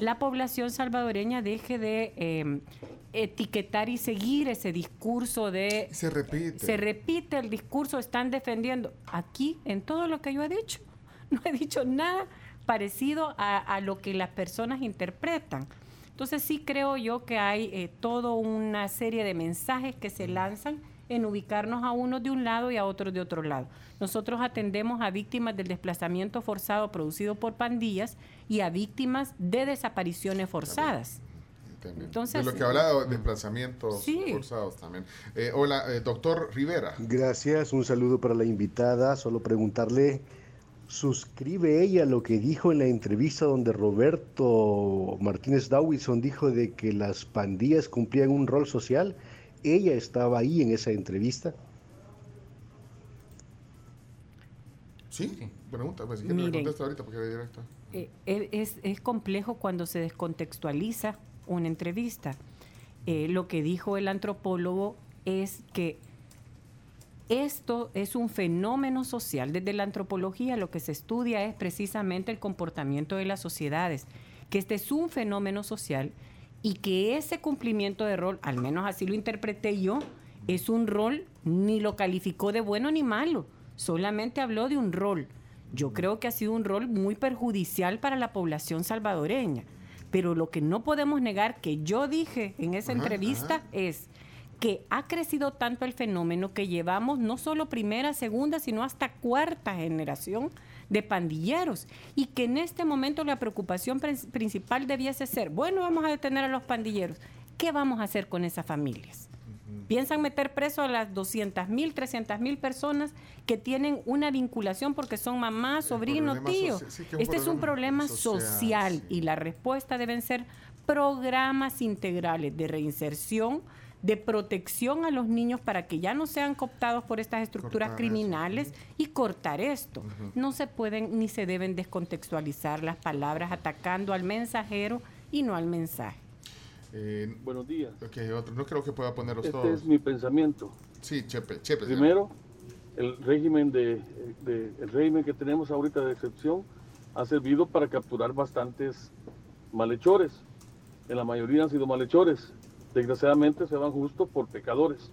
la población salvadoreña deje de em, etiquetar y seguir ese discurso de... Se repite. Se repite el discurso, están defendiendo. Aquí, en todo lo que yo he dicho, <laughs> no he dicho nada parecido a, lo que las personas interpretan. Entonces sí creo yo que hay eh, toda una serie de mensajes que se lanzan en ubicarnos a unos de un lado y a otros de otro lado. Nosotros atendemos a víctimas del desplazamiento forzado producido por pandillas y a víctimas de desapariciones forzadas. Entonces, de lo que hablaba, desplazamientos forzados también. Eh, hola, eh, doctor Rivera. Gracias, un saludo para la invitada. Solo preguntarle, ¿suscribe ella lo que dijo en la entrevista donde Roberto Martínez Dawison dijo de que las pandillas cumplían un rol social? ¿Ella estaba ahí en esa entrevista? Sí, pregunta, pues si ahorita porque directo. Eh, es, es complejo cuando se descontextualiza una entrevista. Eh, lo que dijo el antropólogo es que esto es un fenómeno social. Desde la antropología lo que se estudia es precisamente el comportamiento de las sociedades, que este es un fenómeno social y que ese cumplimiento de rol, al menos así lo interpreté yo, es un rol, ni lo calificó de bueno ni malo, solamente habló de un rol. Yo creo que ha sido un rol muy perjudicial para la población salvadoreña. Pero lo que no podemos negar que yo dije en esa entrevista es que ha crecido tanto el fenómeno que llevamos no solo primera, segunda, sino hasta cuarta generación de pandilleros. Y que en este momento la preocupación principal debiese ser, bueno, vamos a detener a los pandilleros, ¿qué vamos a hacer con esas familias? Piensan meter preso a las 200 mil, 300 mil personas que tienen una vinculación porque son mamá, sobrino, tío. este es un problema social, y la respuesta deben ser programas integrales de reinserción, de protección a los niños para que ya no sean cooptados por estas estructuras criminales y cortar esto. No se pueden ni se deben descontextualizar las palabras atacando al mensajero y no al mensaje. Eh, Buenos días. no creo que pueda ponerlos este todos. Este es mi pensamiento. Sí, Chepe, Chepe. Primero, el régimen, de, el régimen que tenemos ahorita de excepción ha servido para capturar bastantes malhechores. en la mayoría han sido malhechores. Desgraciadamente se van justo por pecadores.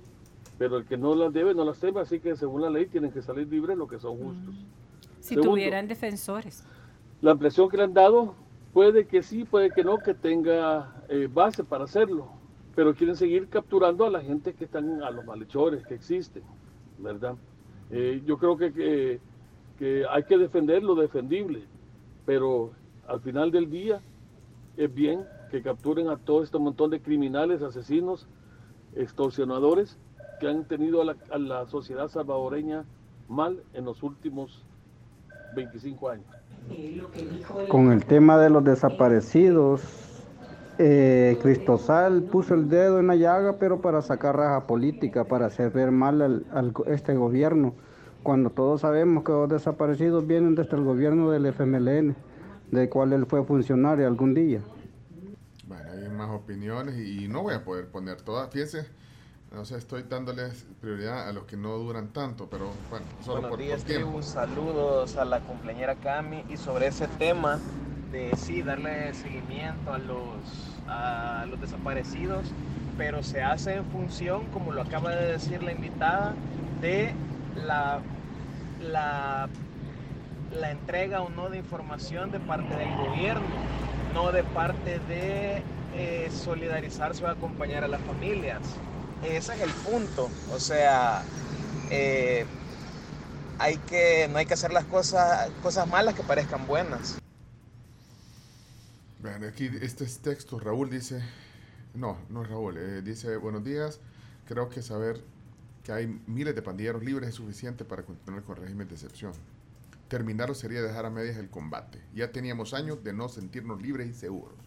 Pero el que no las debe, no las teme, así que según la ley tienen que salir libres los que son justos. Si tuvieran defensores. La impresión que le han dado puede que sí, puede que no, que tenga eh, base para hacerlo, pero quieren seguir capturando a la gente que están, a los malhechores que existen, ¿verdad? Eh, yo creo que, que, hay que defender lo defendible, pero al final del día es bien que capturen a todo este montón de criminales, asesinos, extorsionadores que han tenido a la, a la sociedad salvadoreña mal en los últimos 25 años. Con el tema de los desaparecidos, eh, Cristosal puso el dedo en la llaga, pero para sacar raja política, para hacer ver mal al, este gobierno, cuando todos sabemos que los desaparecidos vienen desde el gobierno del FMLN, del cual él fue funcionario algún día. Bueno, hay más opiniones y no voy a poder poner todas. Fíjense, no sé, estoy dándoles prioridad a los que no duran tanto, pero bueno, solo Buenos por, días, por tiempo. tribu. Saludos a la cumpleañera Cami y sobre ese tema de sí darle seguimiento a los a los desaparecidos, pero se hace en función, como lo acaba de decir la invitada, de la la, la entrega o no de información de parte del gobierno, no de parte de eh, solidarizarse o acompañar a las familias. Ese es el punto. O sea, eh, hay que, no hay que hacer las cosas, cosas malas que parezcan buenas. Vean, aquí este es texto, Raúl dice, no, no es Raúl, eh, dice, buenos días, creo que saber que hay miles de pandilleros libres es suficiente para continuar con el régimen de excepción. Terminarlo sería dejar a medias el combate. Ya teníamos años de no sentirnos libres y seguros.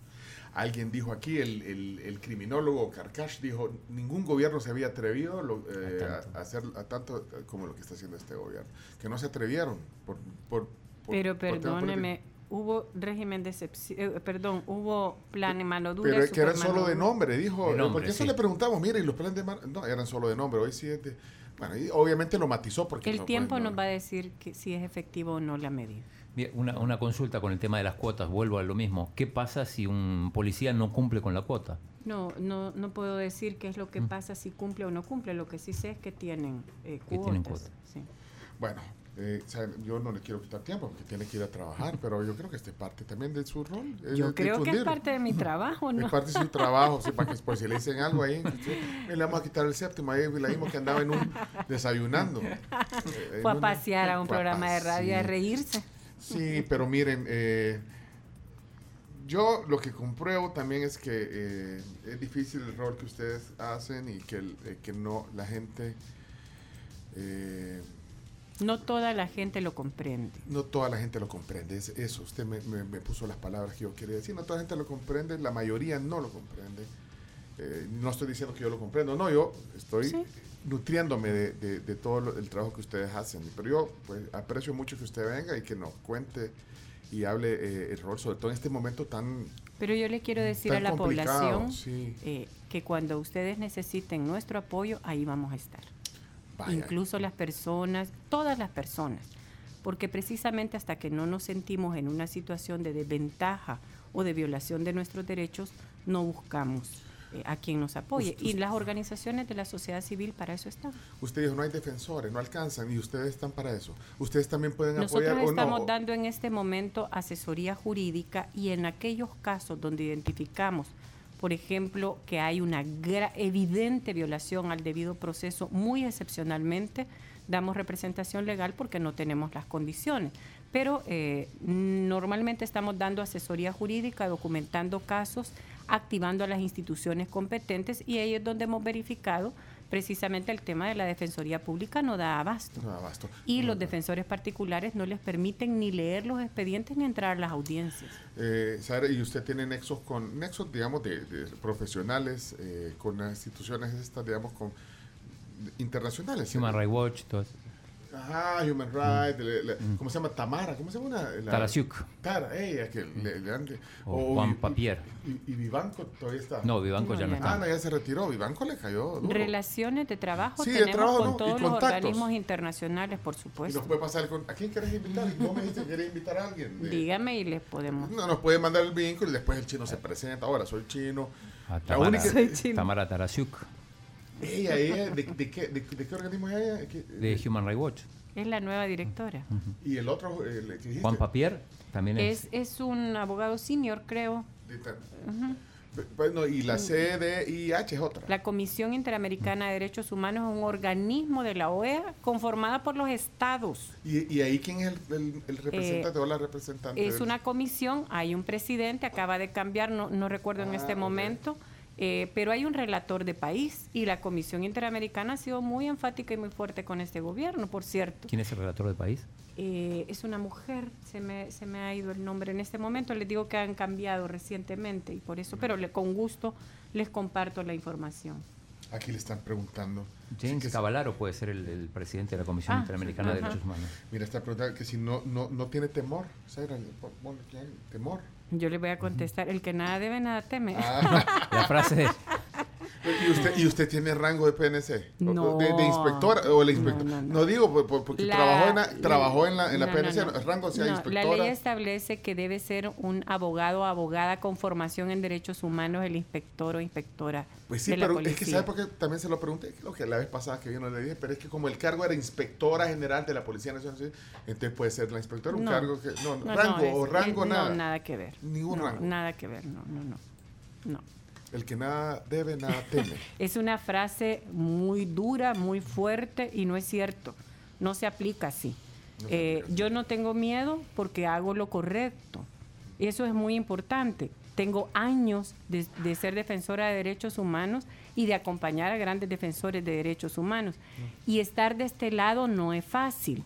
Alguien dijo aquí, el, el, el criminólogo Karkash dijo, ningún gobierno se había atrevido lo, eh, a, a hacer a tanto como lo que está haciendo este gobierno. Que no se atrevieron por... por, por Pero perdóneme, hubo régimen de excepción, eh, perdón, hubo plan de mano dura. Pero es que eran solo de nombre, dijo. De nombre, porque eso sí. le preguntamos, mire, y los planes de mano... No, eran solo de nombre, hoy sí es de... Bueno, y obviamente lo matizó porque... El no, tiempo pues, no- nos va a decir que si es efectivo o no la medida. Bien, Una, una consulta con el tema de las cuotas, vuelvo a lo mismo. ¿Qué pasa si un policía no cumple con la cuota? No, no, no puedo decir qué es lo que Mm. pasa si cumple o no cumple. Lo que sí sé es que tienen eh, Que cuotas. tienen cuotas. sí. Bueno, eh, yo no le quiero quitar tiempo porque tiene que ir a trabajar, pero yo creo que este es parte también de su rol. es Yo creo que es parte de mi trabajo, ¿no? Es parte de su trabajo, para que pues, si le dicen algo ahí, le vamos a quitar el séptimo, ahí la vimos que andaba en un desayunando. <laughs> Eh, Fue a pasear a un a programa de radio a reírse. Sí, pero miren, eh, yo lo que compruebo también es que eh, es difícil el rol que ustedes hacen y que, que no la gente, eh, No toda la gente lo comprende. no toda la gente lo comprende. Es eso, usted me, me- me puso las palabras que yo quería decir. No toda la gente lo comprende, la mayoría no lo comprende. Eh, no estoy diciendo que yo lo comprendo, no, yo estoy Sí. nutriéndome de, de- de todo lo- el trabajo que ustedes hacen. Pero yo pues, aprecio mucho que usted venga y que nos cuente y hable eh, el rol, sobre todo en este momento tan... Pero yo le quiero decir a la población sí. eh, que cuando ustedes necesiten nuestro apoyo, ahí vamos a estar. Vaya. Incluso las personas, todas las personas. Porque precisamente hasta que no nos sentimos en una situación de desventaja o de violación de nuestros derechos, no buscamos eh, a quien nos apoye. Usted- Y las organizaciones de la sociedad civil para eso están. Usted dijo, no hay defensores, no alcanzan y ustedes están para eso. Ustedes también pueden Nosotros apoyar o estamos no. dando en este momento asesoría jurídica y en aquellos casos donde identificamos, por ejemplo, que hay una evidente violación al debido proceso, muy excepcionalmente damos representación legal porque no tenemos las condiciones. Pero eh, normalmente estamos dando asesoría jurídica, documentando casos, activando a las instituciones competentes y ahí es donde hemos verificado precisamente el tema de la Defensoría Pública no da abasto. No, abasto. Y los defensores particulares no les permiten ni leer los expedientes ni entrar a las audiencias. Eh, Sara, y usted tiene nexos con, nexos, digamos, de, de profesionales, eh, con las instituciones estas, digamos, con internacionales. Human Rights Watch, todo eso. Ajá, Human Rights, le- le- ¿cómo se llama? Tamara, ¿cómo se llama? Una, la- Tarasiuk. Tara, ella, que le, le han- O Juan y- Papier. Y, y Vivanco todavía está. No, Vivanco ya no está. Ah, no, ya se retiró. Vivanco le cayó duro. Relaciones de trabajo Sí, de tenemos trabajo, con ¿no? Y todos los organismos internacionales, por Y supuesto. nos puede pasar con... ¿A quién quieres invitar? Y vos me dijiste que quieres invitar a alguien. de- Dígame y les podemos. No, nos puede mandar el vínculo y después el chino se presenta. Ahora soy chino. A La Tamara, única- Tamara <laughs> Tarasiuk, Ella, ella, ¿de, de qué, de, de qué organismo es ella? ¿Qué- de Human Rights Watch. Es la nueva directora. Y el otro, el que. Juan Papier también es. Es, es un abogado senior, creo. Bueno, y la CDIH es otra. La Comisión Interamericana de Derechos Humanos es un organismo de la OEA conformada por los estados. ¿Y, y ahí quién es el, el- el representante o la representante? Es del- una comisión, hay un presidente, acaba de cambiar, no, no recuerdo en Ah, este ok. momento, eh, pero hay un relator de país y la Comisión Interamericana ha sido muy enfática y muy fuerte con este gobierno, por cierto. ¿Quién es el relator del país? Eh, es una mujer, se me, se me ha ido el nombre en este momento, les digo que han cambiado recientemente y por eso, pero le, con gusto les comparto la información. Aquí le están preguntando. James Cavallaro puede ser el, el presidente de la Comisión Ah, Interamericana de ajá. Derechos Humanos. Mira, está preguntando que si no, no, no tiene temor. Hay temor. Yo le voy a contestar, el que nada debe, nada teme. Ah. <laughs> La frase es, ¿Y usted, ¿Y usted tiene rango de PNC? ¿O- No. De, de inspectora o la inspectora? No, No, no, no. digo por- por- porque La- trabajó en la, trabajó en la, en la no, no, PNC. no. El rango sea No, inspectora. La ley establece que debe ser un abogado o abogada con formación en derechos humanos, el inspector o inspectora. Pues sí, de la pero es que. ¿sabe por qué? También se lo pregunté, creo que la vez pasada que vino le dije, pero es que como el cargo era inspectora general de la Policía Nacional, entonces puede ser la inspectora, un No. cargo que... No, No, rango no, es- o rango es- nada. No, nada que ver. Ningún No, rango. Nada que ver, no, no, no. No. El que nada debe, nada teme. <laughs> Es una frase muy dura, muy fuerte y no es cierto. No se aplica así. Eh, yo no tengo miedo porque hago lo correcto. Eso es muy importante. Tengo años de, de ser defensora de derechos humanos y de acompañar a grandes defensores de derechos humanos. Y estar de este lado no es fácil.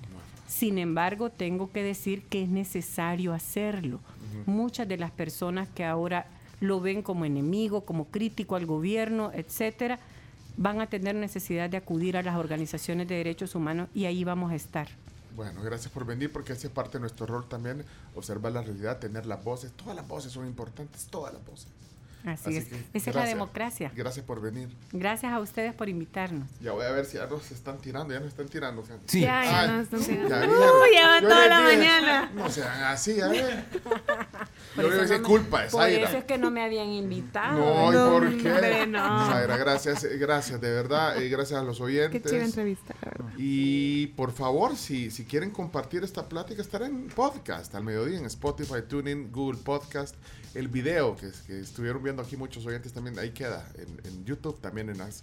Sin embargo, tengo que decir que es necesario hacerlo. Muchas de las personas que ahora lo ven como enemigo, como crítico al gobierno, etcétera, van a tener necesidad de acudir a las organizaciones de derechos humanos y ahí vamos a estar. Bueno, gracias por venir porque ese es parte de nuestro rol también, observar la realidad, tener las voces. Todas las voces son importantes, todas las voces. Así, es. que, Esa es la democracia. Gracias por venir. Gracias a ustedes por invitarnos. Ya voy a ver si ya nos están tirando, ya nos están tirando. gente. Sí. Ya, ya Ay, nos están tirando. ya llevan Yo toda la dije, mañana. No sean así, a ver. Por Yo le dije, no culpa es Por eso es que no me habían invitado. No, ¿y por qué? hombre, no. Zaira, gracias, eh, gracias, de verdad, y gracias a los Qué oyentes. chida entrevista, la verdad. Y por favor, si, si quieren compartir esta plática, estará en podcast al mediodía, en Spotify, TuneIn, Google Podcast. El video que, que estuvieron viendo aquí muchos oyentes también, ahí queda, en, en YouTube, también en las,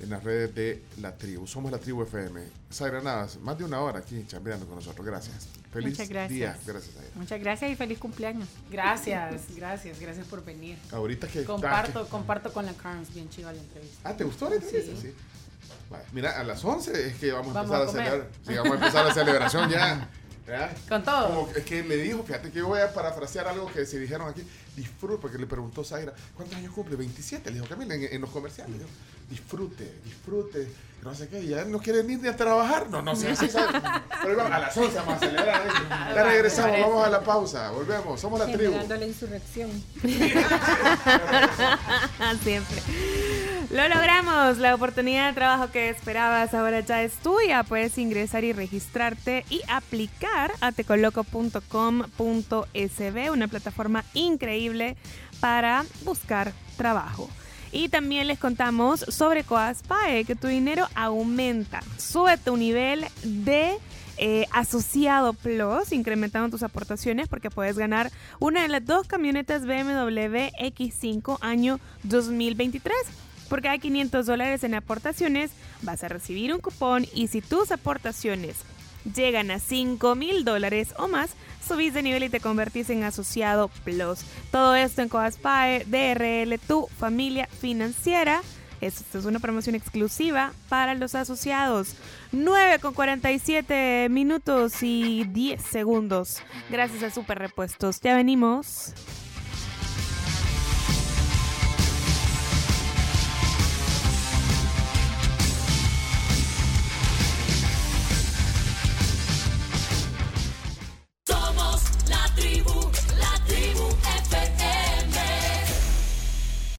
en las redes de La Tribu. Somos La Tribu FM. Zaira Navas, más de una hora aquí chambeando con nosotros. Gracias. Feliz Muchas gracias. día. Gracias, Zaira. Muchas gracias y feliz cumpleaños. Gracias, gracias, gracias por venir. Ahorita que... Comparto, comparto con la Carms, bien chiva la entrevista. Ah, ¿te gustó la entrevista? Sí. Vale, Mira, a las 11 es que vamos a Vamos empezar a celebrar. Sí, vamos a empezar la celebración ya. <laughs> ¿Ya? Con todo. Como que- es que le dijo, fíjate que yo voy a parafrasear algo que se dijeron aquí. Disfrute, porque le preguntó Zaira, ¿cuántos años cumple? 27, le dijo Camila, en, en los comerciales. Dijo, disfrute, disfrute, no sé qué, ya no quiere ni, ni a trabajar. No, no sé, así <laughs> sabe. Pero vamos, a las 11 vamos a celebrar. ¿eh? <laughs> Ya regresamos, vamos a la pausa, volvemos, somos la tribu. Generando la insurrección. <laughs> Siempre. Lo logramos. La oportunidad de trabajo que esperabas ahora ya es tuya. Puedes ingresar y registrarte y aplicar a tecoloco.com.sb, una plataforma increíble para buscar trabajo. Y también les contamos sobre Coaspae, que tu dinero aumenta. Sube tu nivel de eh, asociado Plus, incrementando tus aportaciones porque puedes ganar una de las dos camionetas BMW X5 año 2023. Por cada 500 dólares en aportaciones vas a recibir un cupón y si tus aportaciones llegan a 5 mil dólares o más, subís de nivel y te convertís en asociado Plus. Todo esto en Coaspae, DRL, tu familia financiera. Esta es una promoción exclusiva para los asociados. 9 con 47 minutos y 10 segundos. Gracias a Super Repuestos. Ya venimos.